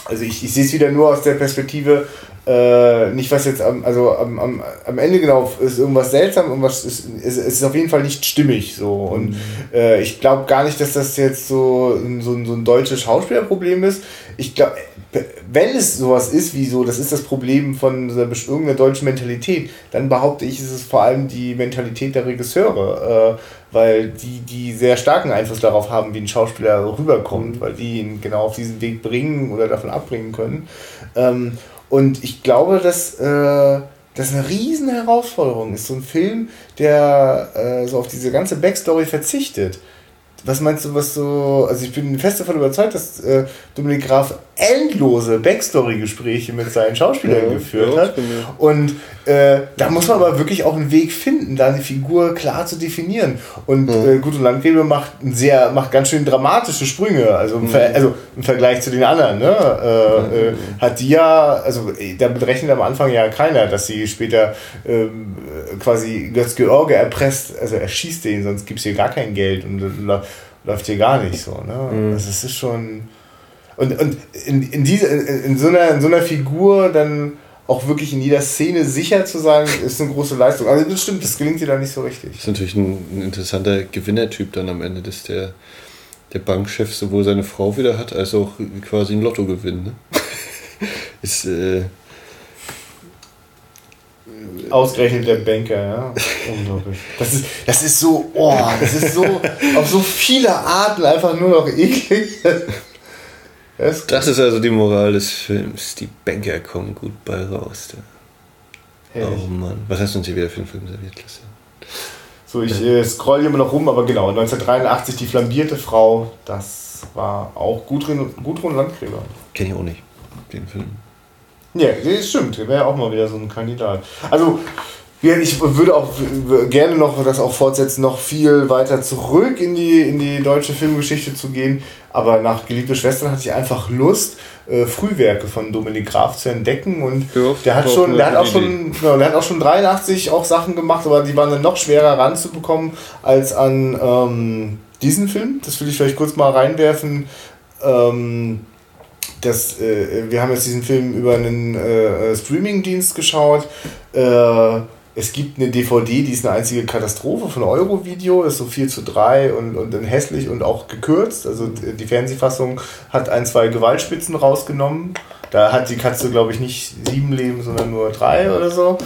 also ich, ich sehe es wieder nur aus der Perspektive, äh, nicht was jetzt am, also am, am, am Ende genau ist irgendwas seltsam, irgendwas ist, ist, ist auf jeden Fall nicht stimmig so. Und mhm. äh, ich glaube gar nicht, dass das jetzt so, so, so ein deutsches Schauspielerproblem ist. Ich glaube, wenn es sowas ist wie so, das ist das Problem von irgendeiner deutschen Mentalität, dann behaupte ich, ist es vor allem die Mentalität der Regisseure, äh, weil die, die sehr starken Einfluss darauf haben, wie ein Schauspieler rüberkommt, mhm. weil die ihn genau auf diesen Weg bringen oder davon abbringen können. Ähm, und ich glaube, dass äh, das eine riesen Herausforderung ist. So ein Film, der äh, so auf diese ganze Backstory verzichtet. Was meinst du, was so. Also, ich bin fest davon überzeugt, dass äh, Dominik Graf endlose Backstory-Gespräche mit seinen Schauspielern ja, geführt ja, hat. Und äh, da muss man aber wirklich auch einen Weg finden, da eine Figur klar zu definieren. Und mhm. äh, Gute Landgräbe macht sehr, macht ganz schön dramatische Sprünge, also im, Ver mhm. also im Vergleich zu den anderen. Ne? Äh, äh, hat die ja, also damit rechnet am Anfang ja keiner, dass sie später ähm, quasi Götz George erpresst, also erschießt den, sonst gibt es hier gar kein Geld und, läuft hier gar nicht so. Ne? Mhm. Also es ist schon und, und in, in, diese, in, in, so einer, in so einer Figur dann auch wirklich in jeder Szene sicher zu sein, ist eine große Leistung. Also das stimmt, das gelingt dir da nicht so richtig. Das ist natürlich ein, ein interessanter Gewinnertyp dann am Ende, dass der, der Bankchef sowohl seine Frau wieder hat, als auch quasi ein Lottogewinn. Ne? ist, äh, Ausgerechnet der Banker, ja. Unglaublich. Das ist, das ist so, oh, das ist so auf so viele Arten einfach nur noch eklig. Das, das ist also die Moral des Films. Die Banker kommen gut bei raus. Oh Mann. Was hast du uns hier wieder für einen Film serviert, Christian? So, ich äh, scroll immer noch rum, aber genau, 1983 die flambierte Frau, das war auch Gudrun, Gudrun Landgräber. Kenne ich auch nicht, den Film. Ja, das stimmt, wäre auch mal wieder so ein Kandidat. Also, Ich würde auch gerne noch das auch fortsetzen, noch viel weiter zurück in die, in die deutsche Filmgeschichte zu gehen. Aber nach Geliebte Schwestern hatte ich einfach Lust, äh, Frühwerke von Dominik Graf zu entdecken. Und ja, der hat schon, der hat auch schon, genau, der hat auch schon 83 auch Sachen gemacht, aber die waren dann noch schwerer ranzubekommen als an ähm, diesen Film. Das will ich vielleicht kurz mal reinwerfen. Ähm, das, äh, wir haben jetzt diesen Film über einen äh, Streaming-Dienst geschaut. Äh, es gibt eine DVD, die ist eine einzige Katastrophe von Eurovideo, ist so 4 zu 3 und, und dann hässlich und auch gekürzt. Also die Fernsehfassung hat ein, zwei Gewaltspitzen rausgenommen. Da hat die Katze, glaube ich, nicht sieben Leben, sondern nur drei oder so.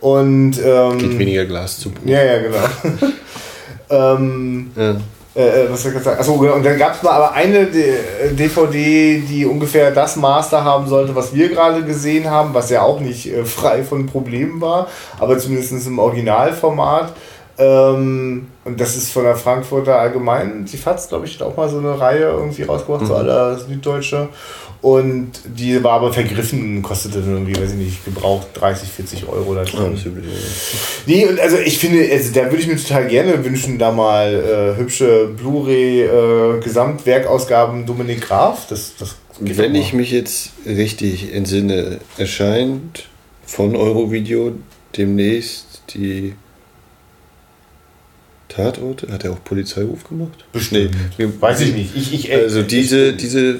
Und ähm, Geht weniger Glas zu. Ja, ja, genau. ähm, ja. Äh, äh, was ich sagen? Achso, genau. Und dann gab es mal aber eine DVD, die ungefähr das Master haben sollte, was wir gerade gesehen haben, was ja auch nicht äh, frei von Problemen war, aber zumindest im Originalformat. Ähm, und das ist von der Frankfurter Allgemeinen, die FATS, glaube ich, auch mal so eine Reihe irgendwie rausgebracht, mhm. so aller Süddeutsche. Und die war aber vergriffen kostete dann irgendwie, weiß ich nicht, gebraucht 30, 40 Euro oder so. Oh, nee, und also ich finde, also da würde ich mir total gerne wünschen, da mal äh, hübsche Blu-ray äh, Gesamtwerkausgaben Dominik Graf. Das, das Wenn ich mich jetzt richtig entsinne, erscheint von Eurovideo demnächst die Tatorte? Hat er auch Polizeiruf gemacht? Bestimmt. Nee, Weiß ich nicht. Ich, ich, also diese, diese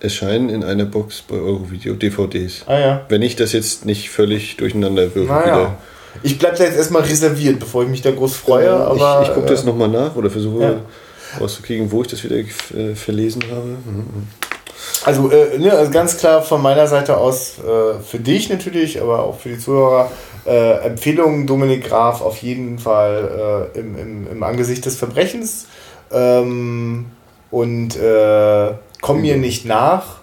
äh, erscheinen in einer Box bei Eurovideo DVDs. Ah ja. Wenn ich das jetzt nicht völlig durcheinander würfe. Naja. Ich bleibe da jetzt erstmal reserviert, bevor ich mich da groß freue. Ja, aber, ich ich gucke das nochmal nach oder versuche ja. rauszukriegen, wo ich das wieder äh, verlesen habe. Mhm. Also, äh, ne, also ganz klar von meiner Seite aus äh, für dich natürlich, aber auch für die Zuhörer. Äh, Empfehlung Dominik Graf auf jeden Fall äh, im, im, im Angesicht des Verbrechens. Ähm, und äh, Komm mir nicht nach.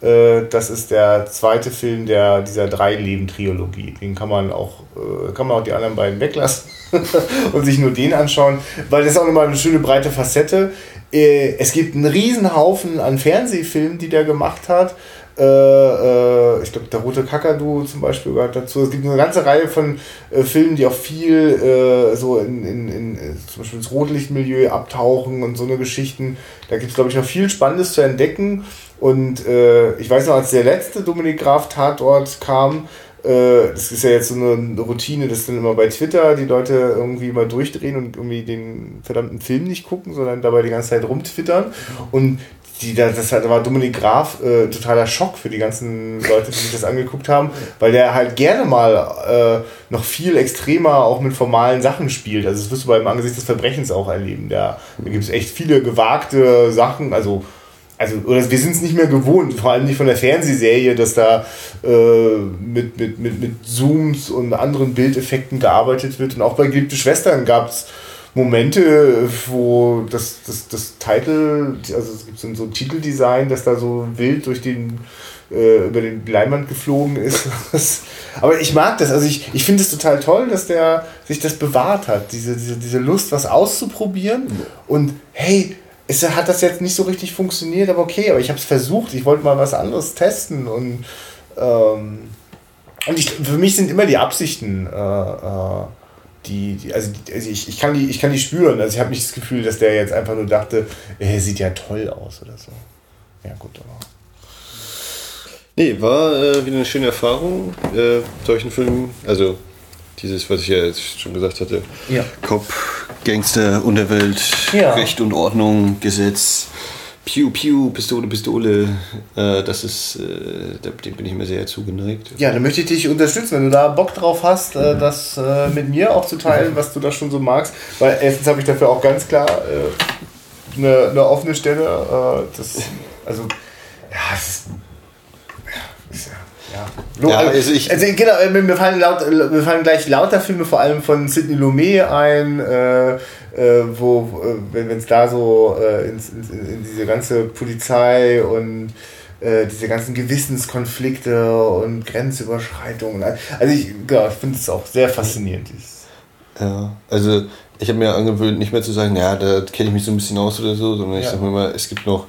Äh, das ist der zweite Film der, dieser Drei-Leben-Triologie. Den kann man auch, äh, kann man auch die anderen beiden weglassen und sich nur den anschauen, weil das ist auch nochmal eine schöne breite Facette. Äh, es gibt einen Haufen an Fernsehfilmen, die der gemacht hat. Äh, äh, ich glaube, der Rote Kakadu zum Beispiel gehört dazu. Es gibt eine ganze Reihe von äh, Filmen, die auch viel äh, so in, in, in, äh, zum Beispiel ins Rotlichtmilieu abtauchen und so eine Geschichten. Da gibt es, glaube ich, noch viel Spannendes zu entdecken. Und äh, ich weiß noch, als der letzte Dominik Graf Tatort kam, das ist ja jetzt so eine Routine, dass dann immer bei Twitter die Leute irgendwie mal durchdrehen und irgendwie den verdammten Film nicht gucken, sondern dabei die ganze Zeit rumtwittern. Und die, das war Dominik Graf äh, totaler Schock für die ganzen Leute, die sich das angeguckt haben, weil der halt gerne mal äh, noch viel extremer auch mit formalen Sachen spielt. Also das wirst du beim Angesicht des Verbrechens auch erleben. Da, da gibt es echt viele gewagte Sachen, also also oder wir sind es nicht mehr gewohnt, vor allem nicht von der Fernsehserie, dass da äh, mit, mit, mit, mit Zooms und anderen Bildeffekten gearbeitet wird. Und auch bei Geliebte Schwestern gab es Momente, wo das, das, das Titel, also es gibt so ein, Titeldesign, das da so wild durch den äh, über den Leinwand geflogen ist. Aber ich mag das. Also ich, ich finde es total toll, dass der sich das bewahrt hat, diese, diese, diese Lust, was auszuprobieren. Und hey, es hat das jetzt nicht so richtig funktioniert, aber okay, aber ich habe es versucht. Ich wollte mal was anderes testen und, ähm, und ich, für mich sind immer die Absichten äh, äh, die, die also, also ich, ich, kann die, ich kann die spüren. Also ich habe nicht das Gefühl, dass der jetzt einfach nur dachte, er sieht ja toll aus oder so. Ja, gut, aber. Nee, war äh, wieder eine schöne Erfahrung, äh, solchen Filmen. Also dieses, was ich ja jetzt schon gesagt hatte. Ja. Cop, Gangster, Unterwelt, ja. Recht und Ordnung, Gesetz. Piu, Piu, Pistole, Pistole, äh, das ist, äh, dem bin ich mir sehr zugeneigt. Ja, dann möchte ich dich unterstützen, wenn du da Bock drauf hast, äh, das äh, mit mir auch zu teilen, was du da schon so magst. Weil erstens habe ich dafür auch ganz klar äh, eine, eine offene Stelle. Äh, das, also, ja, es ist, ja, ja. Ja, also, ich, also genau, mir fallen, laut, mir fallen gleich lauter Filme, vor allem von Sidney Lumet ein, äh, äh, wo, äh, wenn es da so äh, in, in, in, diese ganze Polizei und äh, diese ganzen Gewissenskonflikte und Grenzüberschreitungen. Also ich, ja, ich finde es auch sehr faszinierend. Ja, also ich habe mir angewöhnt, nicht mehr zu sagen, ja, da kenne ich mich so ein bisschen aus oder so, sondern ich ja. sage mir mal, es gibt noch,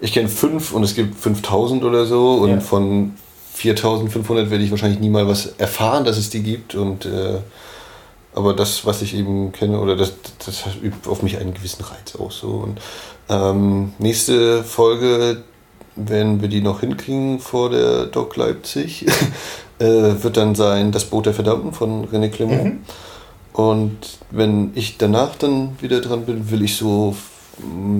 ich kenne fünf und es gibt 5000 oder so und ja. von 4500 werde ich wahrscheinlich nie mal was erfahren, dass es die gibt. Und, äh, aber das, was ich eben kenne, oder das, das übt auf mich einen gewissen Reiz aus. So. Und, ähm, nächste Folge, wenn wir die noch hinkriegen vor der Doc Leipzig, äh, wird dann sein Das Boot der Verdammten von René Clement. Mhm. Und wenn ich danach dann wieder dran bin, will ich so,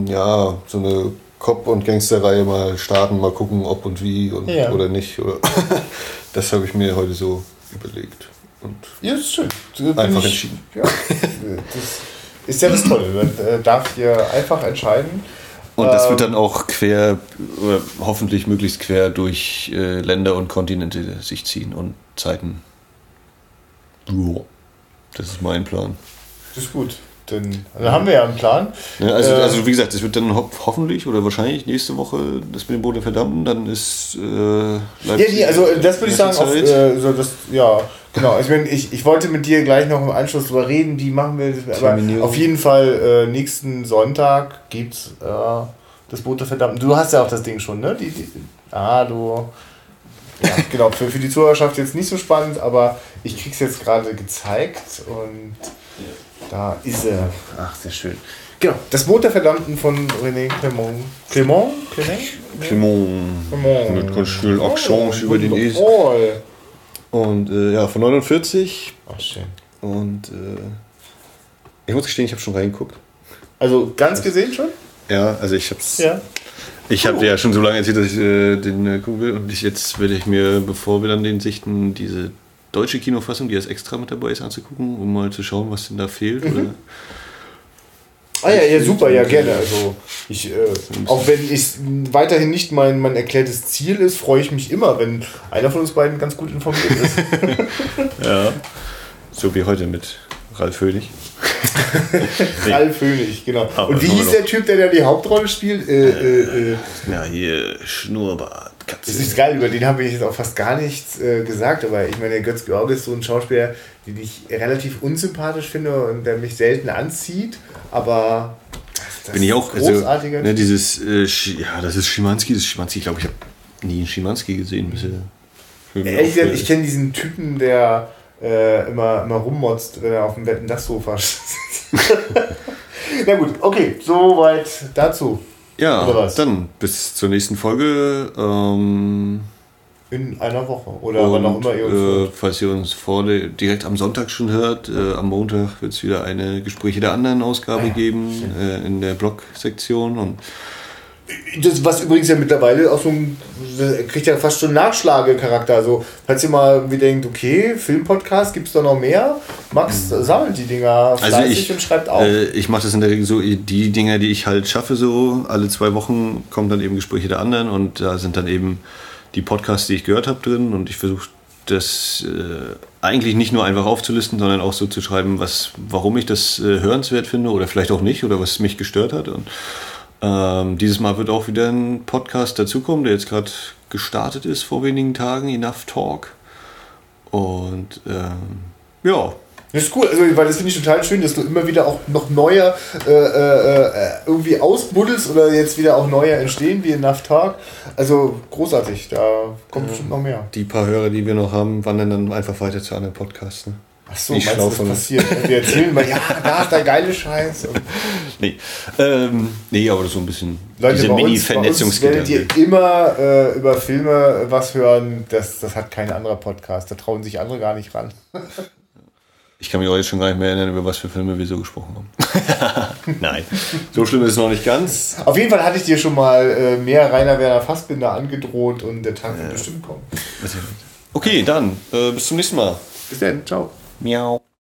ja, so eine Cop- und Gangsterreihe mal starten, mal gucken, ob und wie und, ja. oder nicht. Oder das habe ich mir heute so überlegt. Und ja, das ist schön. einfach ich, entschieden. Ja, das ist ja das Tolle. Man äh, darf hier einfach entscheiden. Und das wird ähm, dann auch quer, hoffentlich möglichst quer durch äh, Länder und Kontinente sich ziehen und Zeiten. Das ist mein Plan. Das ist gut. Dann, dann haben wir ja einen Plan. Ja, also, äh, also wie gesagt, es wird dann ho hoffentlich oder wahrscheinlich nächste Woche das mit dem Boot der Verdammten, dann ist äh, Leipzig Ja, nee, also das würde ich sagen, auf, äh, so das, ja, genau. Ich, mein, ich, ich wollte mit dir gleich noch im Anschluss drüber reden, wie machen wir das, aber auf jeden Fall äh, nächsten Sonntag gibt's äh, das Boot der Verdammten. Du hast ja auch das Ding schon, ne? Die, die, ah, du... Ja, genau, für, für die Zuhörerschaft jetzt nicht so spannend, aber ich krieg's jetzt gerade gezeigt und da ist er. Ach, sehr schön. Genau, das Boot der Verdammten von René Clement. Clement? Clement? Clement. Clement. Mit Accent oh, über den Is. Und äh, ja, von 49. Ach, schön. Und äh, ich muss gestehen, ich habe schon reingeguckt. Also ganz gesehen schon? Ja, also ich hab's. Ja. Ich habe dir ja schon so lange erzählt, dass ich äh, den äh, gucken will. Und ich, jetzt werde ich mir, bevor wir dann den sichten, diese deutsche Kinofassung, die als extra mit dabei ist, anzugucken, um mal zu schauen, was denn da fehlt. Mhm. Ah ja, ja, super, ja, gerne. Also ich, äh, auch wenn es weiterhin nicht mein, mein erklärtes Ziel ist, freue ich mich immer, wenn einer von uns beiden ganz gut informiert ist. ja. So wie heute mit Ralf Hönig. Ralf Hönig, genau. Aber Und wie hieß der Typ, der da die Hauptrolle spielt? Äh, äh, äh, ja, hier Schnurrbart. Das ist geil, über den habe ich jetzt auch fast gar nichts äh, gesagt, aber ich meine, der Götz Georg ist so ein Schauspieler, den ich relativ unsympathisch finde und der mich selten anzieht, aber das bin ich auch großartiger. Also, ne, dieses, äh, ja, das ist Schimanski, das ist Schimanski, ich glaube, ich habe nie einen Schimanski gesehen bisher. Ehrlich gesagt, ich kenne diesen Typen, der äh, immer, immer rummotzt, wenn er auf dem Wetten das Sofa sitzt. Na gut, okay, soweit dazu. Ja, dann bis zur nächsten Folge. Ähm, in einer Woche oder wann auch immer ihr uns äh. Falls ihr uns vor, direkt am Sonntag schon hört, äh, am Montag wird es wieder eine Gespräche der anderen Ausgabe ah, geben äh, in der Blog-Sektion und das, was übrigens ja mittlerweile auch so ein, kriegt ja fast schon Nachschlagecharakter. Also, falls ihr mal wie denkt, okay, Filmpodcast, gibt es da noch mehr? Max mhm. sammelt die Dinger fleißig also ich, und schreibt auf. Äh, ich mache das in der Regel so, die Dinger, die ich halt schaffe, so alle zwei Wochen kommen dann eben Gespräche der anderen und da sind dann eben die Podcasts, die ich gehört habe, drin und ich versuche das äh, eigentlich nicht nur einfach aufzulisten, sondern auch so zu schreiben, was, warum ich das äh, hörenswert finde oder vielleicht auch nicht oder was mich gestört hat. Und ähm, dieses Mal wird auch wieder ein Podcast dazukommen, der jetzt gerade gestartet ist vor wenigen Tagen, Enough Talk. Und ähm, ja. Das ist cool, also, weil das finde ich total schön, dass du immer wieder auch noch neue äh, äh, irgendwie ausbuddelst oder jetzt wieder auch neue entstehen, wie Enough Talk. Also großartig, da kommt ja. bestimmt noch mehr. Die paar Hörer, die wir noch haben, wandern dann einfach weiter zu anderen Podcasts. Ne? Ach so, ich meinst du, passiert? Wir erzählen mal, ja, da ist der geile Scheiß. nee. Ähm, nee, aber so ein bisschen Leute, diese Mini-Vernetzungsgedanke. Werdet ihr immer äh, über Filme was hören, das, das hat kein anderer Podcast. Da trauen sich andere gar nicht ran. Ich kann mich auch jetzt schon gar nicht mehr erinnern, über was für Filme wir so gesprochen haben. Nein, so schlimm ist es noch nicht ganz. Auf jeden Fall hatte ich dir schon mal äh, mehr Rainer Werner Fassbinder angedroht und der Tag wird bestimmt kommen. Okay, dann äh, bis zum nächsten Mal. Bis dann, ciao. 喵。